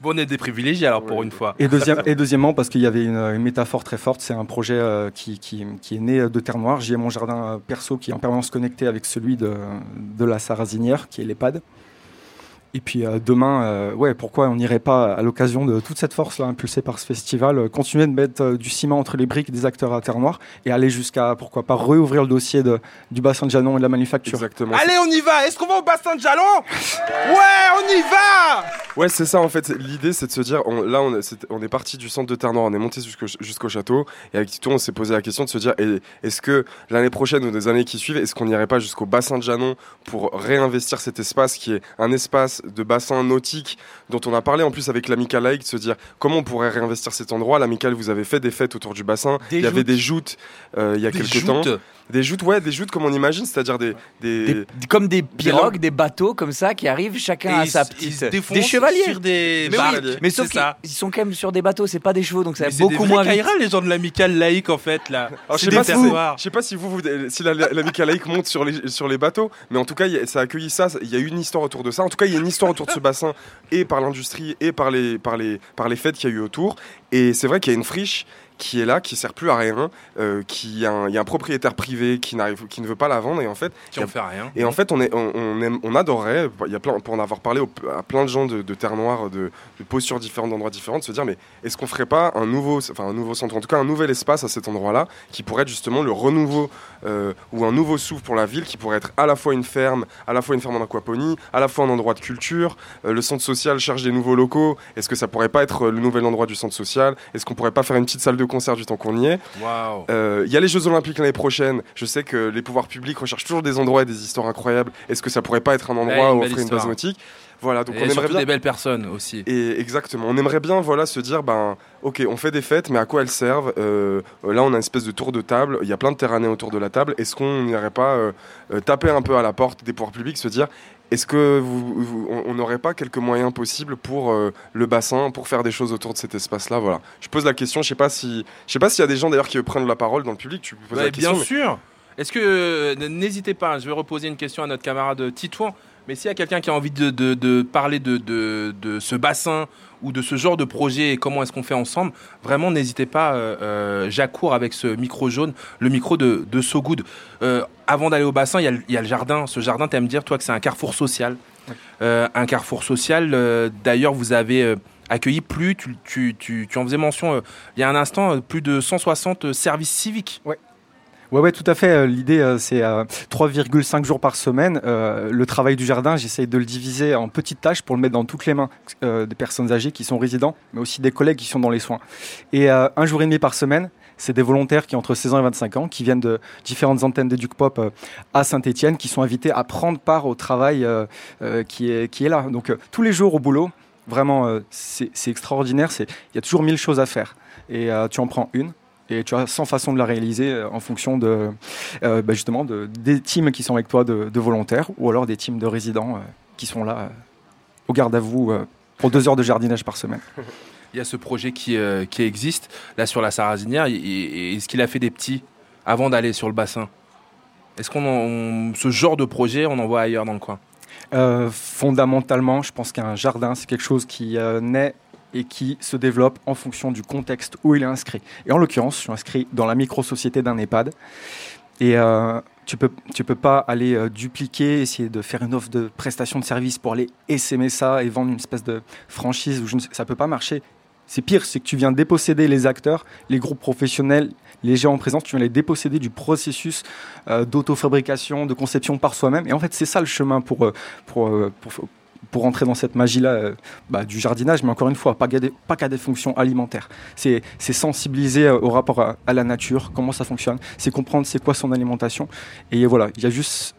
[SPEAKER 2] Bon, on est des privilégiés alors pour une fois.
[SPEAKER 20] Et, deuxième, et deuxièmement, parce qu'il y avait une, une métaphore très forte, c'est un projet euh, qui, qui- qui est né de Terre Noire. J'ai mon jardin euh, perso qui est en permanence connecté avec celui de, de la Sarrazinière, qui est l'EHPAD. Et puis euh, demain, euh, ouais, pourquoi on n'irait pas, à l'occasion de toute cette force-là impulsée par ce festival, euh, continuer de mettre euh, du ciment entre les briques des acteurs à Terre Noire et aller jusqu'à, pourquoi pas, réouvrir le dossier de, du bassin de Janon et de la manufacture.
[SPEAKER 7] Exactement.
[SPEAKER 2] Allez, on y va Est-ce qu'on va au bassin de Jalon? (laughs) Ouais, on y va
[SPEAKER 7] Ouais, c'est ça en fait. L'idée, c'est de se dire, on- là, on, est- on est parti du centre de Terre Noire, on est monté jusqu'au château, et avec Tito, on s'est posé la question de se dire, est-ce que l'année prochaine ou des années qui suivent, est-ce qu'on n'irait pas jusqu'au bassin de Janon pour réinvestir cet espace qui est un espace de bassin nautique dont on a parlé en plus avec l'amicale laïque, de se dire comment on pourrait réinvestir cet endroit. L'amicale, vous avez fait des fêtes autour du bassin,
[SPEAKER 2] Des
[SPEAKER 7] il y avait des joutes euh, il y a
[SPEAKER 2] Des
[SPEAKER 7] quelques temps. Des joutes, ouais, des joutes comme on imagine, c'est-à-dire des, des,
[SPEAKER 8] Comme des pirogues, des bateaux comme ça qui arrivent chacun
[SPEAKER 2] Et
[SPEAKER 8] à
[SPEAKER 2] ils
[SPEAKER 8] sa petite. des chevaliers.
[SPEAKER 2] sur des
[SPEAKER 8] mais, oui, mais sauf qu'ils
[SPEAKER 2] ça.
[SPEAKER 8] ils sont quand même sur des bateaux, c'est pas des chevaux, donc ça
[SPEAKER 2] Mais
[SPEAKER 8] va
[SPEAKER 2] c'est
[SPEAKER 8] beaucoup
[SPEAKER 2] des
[SPEAKER 8] moins
[SPEAKER 2] vrais
[SPEAKER 8] vite.
[SPEAKER 2] Les gens de l'amicale laïque en fait là.
[SPEAKER 7] Alors, je sais pas,
[SPEAKER 2] des
[SPEAKER 7] si vous,
[SPEAKER 2] terroirs.
[SPEAKER 7] je sais pas si vous, vous- si la, la, l'amicale laïque monte sur les, sur les bateaux, mais en tout cas, a- ça a accueilli ça. Il y a eu une histoire autour de ça. En tout cas, il y a une histoire autour de ce bassin et par l'industrie et par les, par les, par les fêtes qu'il y a eu autour. Et c'est vrai qu'il y a une friche qui est là, qui sert plus à rien, euh, qui il y a un propriétaire privé qui n'arrive, qui ne veut pas la vendre et en fait,
[SPEAKER 2] Qui en fait rien.
[SPEAKER 7] Et en fait, on, est, on, on aime- on adorerait, il y a plein, pour en avoir parlé au- à plein de gens de, de Terre Noire, de, de postures différentes, d'endroits différents, de se dire, mais est-ce qu'on ferait pas un nouveau, enfin un nouveau centre, en tout cas un nouvel espace à cet endroit-là, qui pourrait être justement le renouveau euh, ou un nouveau souffle pour la ville, qui pourrait être à la fois une ferme, à la fois une ferme en aquaponie, à la fois un endroit de culture. Euh, le centre social cherche des nouveaux locaux. Est-ce que ça pourrait pas être le nouvel endroit du centre social? Est-ce qu'on pourrait pas faire une petite salle de concert du temps qu'on y est
[SPEAKER 2] Waouh.
[SPEAKER 7] euh, Il y a les Jeux Olympiques l'année prochaine. Je sais que les pouvoirs publics recherchent toujours des endroits et des histoires incroyables. Est-ce que ça pourrait pas être un endroit où offrir une base nautique? Voilà, donc
[SPEAKER 2] Et
[SPEAKER 7] on aimerait
[SPEAKER 2] surtout
[SPEAKER 7] bien.
[SPEAKER 2] des belles personnes aussi.
[SPEAKER 7] Et exactement, on aimerait bien voilà se dire ben ok on fait des fêtes mais à quoi elles servent? Euh, Là on a une espèce de tour de table, il y a plein de terranais autour de la table. Est-ce qu'on n'irait pas euh, taper un peu à la porte des pouvoirs publics, se dire est-ce que vous, vous- on- on n'aurait pas quelques moyens possibles pour euh, le bassin, pour faire des choses autour de cet espace-là Voilà. Je pose la question. Je sais pas si, je sais pas s'il y a des gens d'ailleurs qui prennent la parole dans le public. Tu poses
[SPEAKER 2] Ouais,
[SPEAKER 7] la question.
[SPEAKER 2] bien
[SPEAKER 7] mais-
[SPEAKER 2] sûr. Est-ce que euh, n'hésitez pas, je vais reposer une question à notre camarade Titouan. Mais s'il y a quelqu'un qui a envie de, de- de parler de, ce bassin ou de ce genre de projet et comment est-ce qu'on fait ensemble, vraiment n'hésitez pas. Euh, euh, J'accours avec ce micro jaune, le micro de, de So Good. Euh, avant d'aller au bassin, il y, a le- il y a le jardin. Ce jardin, tu me dire, toi, que c'est un carrefour social. Euh, un carrefour social. D'ailleurs, vous avez accueilli plus, tu, tu- tu- tu en faisais mention euh, il y a un instant, euh, plus de 160 services civiques.
[SPEAKER 20] Ouais. Ouais, ouais, tout à fait. Euh, L'idée, euh, c'est euh, 3,5 jours par semaine. Euh, le travail du jardin, j'essaye de le diviser en petites tâches pour le mettre dans toutes les mains euh, des personnes âgées qui sont résidents, mais aussi des collègues qui sont dans les soins. Et euh, un jour et demi par semaine, c'est des volontaires qui ont entre 16 ans et 25 ans, qui viennent de différentes antennes d'Educ Pop euh, à Saint-Etienne, qui sont invités à prendre part au travail euh, euh, qui, est, qui est là. Donc euh, tous les jours au boulot, vraiment, euh, c'est extraordinaire. Il y a toujours mille choses à faire. Et euh, tu en prends une. Et tu as 100 façons de la réaliser euh, en fonction de, euh, bah, justement de, des teams qui sont avec toi de, de volontaires ou alors des teams de résidents euh, qui sont là euh, au garde à vous pour deux heures de jardinage par semaine. (laughs)
[SPEAKER 2] Il y a ce projet qui, qui existe, là sur la Sarrazinière. Et- et- Est-ce qu'il a fait des petits avant d'aller sur le bassin? Est-ce qu'on ce genre de projet, on en voit ailleurs dans le coin?
[SPEAKER 20] Euh, fondamentalement, je pense qu'un jardin, c'est quelque chose qui euh, naît et qui se développe en fonction du contexte où il est inscrit. Et en l'occurrence, je suis inscrit dans la micro-société d'un EHPAD. Et euh, tu peux, tu peux pas aller euh, dupliquer, essayer de faire une offre de prestation de service pour aller essaimer ça et vendre une espèce de franchise. Je ne ça peut pas marcher. C'est pire, c'est que tu viens déposséder les acteurs, les groupes professionnels, les gens en présence, tu viens les déposséder du processus euh, d'autofabrication, de conception par soi-même. Et en fait, c'est ça le chemin pour, euh, pour, pour entrer dans cette magie-là euh, bah, du jardinage, mais encore une fois, pas qu'à des, fonctions alimentaires. C'est sensibiliser euh, au rapport à la nature, comment ça fonctionne, c'est comprendre c'est quoi son alimentation. Et voilà, il y a juste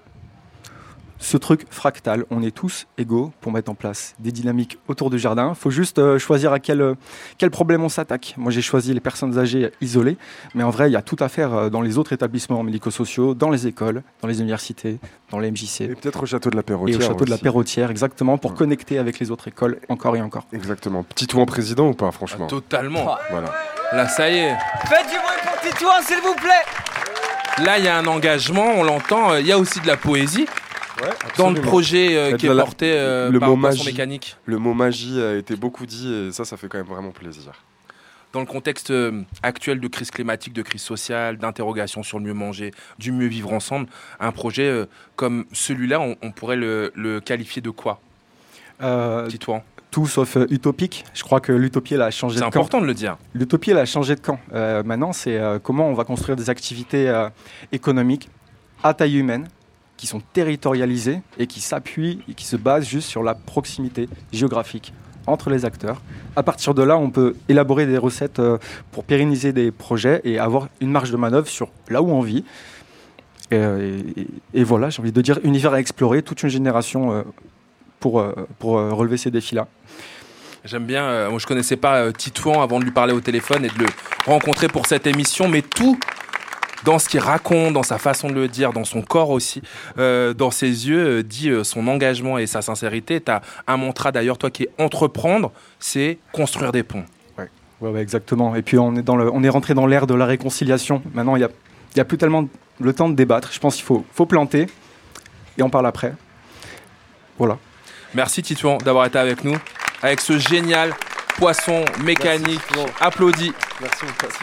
[SPEAKER 20] ce truc fractal. On est tous égaux pour mettre en place des dynamiques autour du jardin. Il faut juste euh, choisir à quel, euh, quel problème on s'attaque. Moi, j'ai choisi les personnes âgées isolées, mais en vrai, il y a tout à faire euh, dans les autres établissements médico-sociaux, dans les écoles, dans les universités, dans les MJC. Et
[SPEAKER 7] peut-être au château de la
[SPEAKER 20] Et
[SPEAKER 7] Perrotière
[SPEAKER 20] au château de la. Perrotière, exactement, pour connecter avec les autres écoles encore et encore.
[SPEAKER 7] Exactement. Petit tout en président ou pas, franchement
[SPEAKER 2] Totalement.
[SPEAKER 7] Voilà.
[SPEAKER 2] Là, ça y est.
[SPEAKER 8] Faites du bruit pour Titouan, s'il vous plaît
[SPEAKER 2] Là, il y a un engagement, on l'entend. Il y a aussi de la poésie dans le projet euh, qui est
[SPEAKER 7] la-
[SPEAKER 2] porté euh,
[SPEAKER 7] le
[SPEAKER 2] par
[SPEAKER 7] mot magie.
[SPEAKER 2] Mécanique.
[SPEAKER 7] Le mot magie a été beaucoup dit et ça, ça fait quand même vraiment plaisir.
[SPEAKER 2] Dans le contexte euh, actuel de crise climatique, de crise sociale, d'interrogation sur le mieux manger, du mieux vivre ensemble, un projet euh, comme celui-là, on, on pourrait le, le qualifier de quoi?
[SPEAKER 20] Euh,
[SPEAKER 2] Titouan.
[SPEAKER 20] Tout sauf euh, utopique. Je crois que l'utopie, elle a changé de
[SPEAKER 2] C'est
[SPEAKER 20] camp.
[SPEAKER 2] important de le dire.
[SPEAKER 20] L'utopie, elle a changé de camp. Euh, maintenant, c'est euh, comment on va construire des activités euh, économiques à taille humaine, qui sont territorialisées et qui s'appuient et qui se basent juste sur la proximité géographique entre les acteurs. À partir de là, on peut élaborer des recettes euh, pour pérenniser des projets et avoir une marge de manœuvre sur là où on vit. Et, voilà, j'ai envie de dire univers à explorer, toute une génération euh, pour, euh, pour relever ces défis-là.
[SPEAKER 2] J'aime bien, euh, moi je connaissais pas euh, Titouan avant de lui parler au téléphone et de le rencontrer pour cette émission, mais tout dans ce qu'il raconte, dans sa façon de le dire, dans son corps aussi, euh, dans ses yeux, euh, dit euh, son engagement et sa sincérité. Tu as un mantra d'ailleurs, toi qui est entreprendre, c'est construire des ponts.
[SPEAKER 20] Ouais, ouais, exactement. Et puis on est, dans le, on est rentré dans l'ère de la réconciliation. Maintenant, il n'y a, il y a plus tellement le temps de débattre. Je pense qu'il faut, faut planter et on parle après. Voilà.
[SPEAKER 2] Merci Titouan d'avoir été avec nous, avec ce génial poisson mécanique applaudi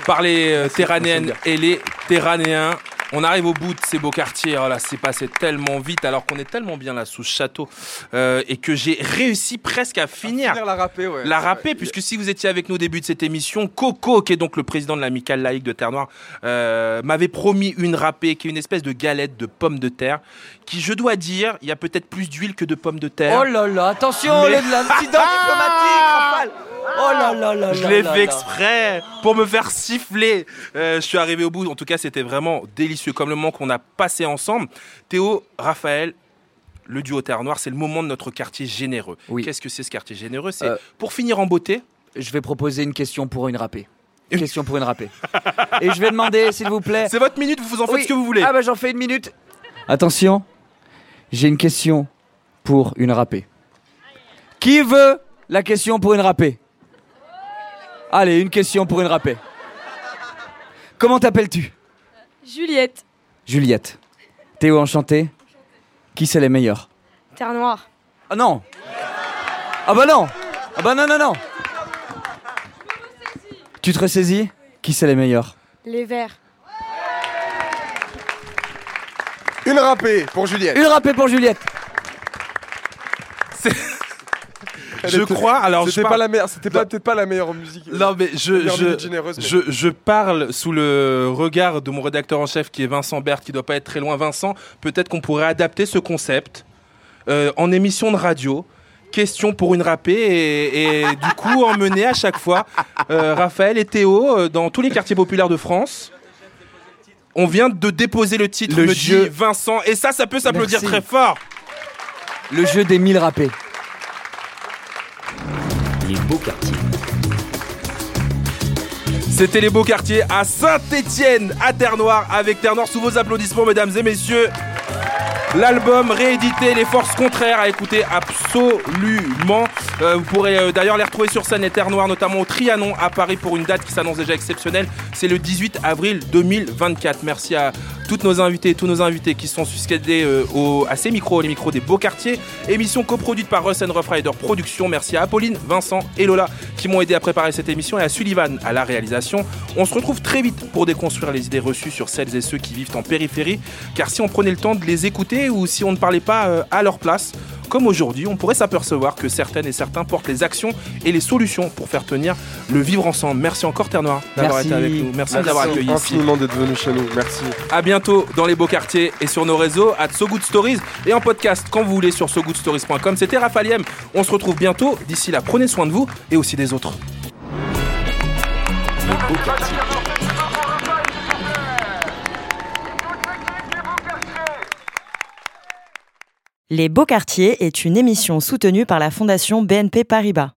[SPEAKER 2] par les euh, Terranéennes et les Terranéens. On arrive au bout de ces beaux quartiers. Oh là, c'est passé tellement vite alors qu'on est tellement bien là sous ce château euh, et que j'ai réussi presque à finir,
[SPEAKER 7] la râpée, ouais.
[SPEAKER 2] la râpée, puisque si vous étiez avec nous au début de cette émission, Coco, qui est donc le président de l'amicale laïque de Terre Noire, euh, m'avait promis une râpée qui est une espèce de galette de pommes de terre qui, je dois dire, il y a peut-être plus d'huile que de pommes de terre.
[SPEAKER 8] Oh là là, attention,
[SPEAKER 2] Mais-
[SPEAKER 8] le- l'incident (laughs) diplomatique, Rafale Oh là là là
[SPEAKER 2] Je l'ai fait exprès pour me faire siffler. Euh, je suis arrivé au bout. En tout cas, c'était vraiment délicieux, comme le moment qu'on a passé ensemble. Théo, Raphaël, le duo Terre Noire, c'est le moment de notre quartier généreux. Qu'est-ce que c'est ce quartier généreux? C'est
[SPEAKER 8] Euh,
[SPEAKER 2] pour finir en beauté?
[SPEAKER 8] Je vais proposer une question pour une râpée. (laughs) Une question pour une râpée. Et je vais demander, s'il vous plaît.
[SPEAKER 2] C'est votre minute, vous en faites
[SPEAKER 8] Oui.
[SPEAKER 2] ce que vous voulez.
[SPEAKER 8] Ah bah j'en fais une minute. Attention, j'ai une question pour une râpée. Qui veut la question pour une râpée? Allez, une question pour une râpée. Comment t'appelles-tu
[SPEAKER 18] Juliette,
[SPEAKER 8] Juliette. Théo enchanté. Qui c'est les meilleurs
[SPEAKER 18] Terre Noire.
[SPEAKER 8] Ah non Ah bah non Ah bah non, non, non Tu te ressaisis Qui c'est les meilleurs
[SPEAKER 18] Les Verts.
[SPEAKER 7] Une râpée pour Juliette.
[SPEAKER 8] Une râpée pour Juliette
[SPEAKER 2] Je crois. Alors, je
[SPEAKER 7] c'était
[SPEAKER 2] parle-
[SPEAKER 7] pas la meilleure, c'était pas- peut-être pas la meilleure musique.
[SPEAKER 2] Non, mais je, je,
[SPEAKER 7] mais-
[SPEAKER 2] je, je parle sous le regard de mon rédacteur en chef qui est Vincent Berthe, qui doit pas être très loin. Vincent, peut-être qu'on pourrait adapter ce concept euh, en émission de radio. Question pour une râpée et, et (laughs) du coup emmener à chaque fois euh, Raphaël et Théo euh, dans tous les quartiers populaires de France. On vient de déposer le titre,
[SPEAKER 8] Le
[SPEAKER 2] me
[SPEAKER 8] jeu-
[SPEAKER 2] dit Vincent, et ça, ça peut s'applaudir très fort.
[SPEAKER 8] Le jeu des mille râpés.
[SPEAKER 6] Beaux quartiers.
[SPEAKER 2] C'était les beaux quartiers à Saint-Étienne, à Terre-Noire, avec Terre-Noire sous vos applaudissements, mesdames et messieurs. L'album réédité Les Forces Contraires à écouter absolument. Euh, vous pourrez euh, d'ailleurs les retrouver sur scène et Terre Noire, notamment au Trianon à Paris pour une date qui s'annonce déjà exceptionnelle. C'est le 18 avril 2024. Merci à toutes nos invités et tous nos invités qui sont succédés euh, au- à ces micros, les micros des beaux quartiers. Émission coproduite par Russ and Rough Rider Productions. Merci à Apolline, Vincent et Lola qui m'ont aidé à préparer cette émission et à Sullivan à la réalisation. On se retrouve très vite pour déconstruire les idées reçues sur celles et ceux qui vivent en périphérie. Car si on prenait le temps de les écouter ou si on ne parlait pas euh, à leur place, comme aujourd'hui, on pourrait s'apercevoir que certaines et certains portent les actions et les solutions pour faire tenir le vivre ensemble. Merci encore Terre Noire d'avoir
[SPEAKER 7] Merci.
[SPEAKER 2] été avec nous. Merci, de d'avoir accueilli ici.
[SPEAKER 7] infiniment d'être venu chez nous. Merci.
[SPEAKER 2] À bientôt dans les beaux quartiers et sur nos réseaux, at So Good Stories et en podcast quand vous voulez sur sogoodstories.com. C'était Raphaël Yem. On se retrouve bientôt. D'ici là, prenez soin de vous et aussi des autres.
[SPEAKER 6] Les beaux quartiers.
[SPEAKER 21] Les Beaux Quartiers est une émission soutenue par la Fondation BNP Paribas.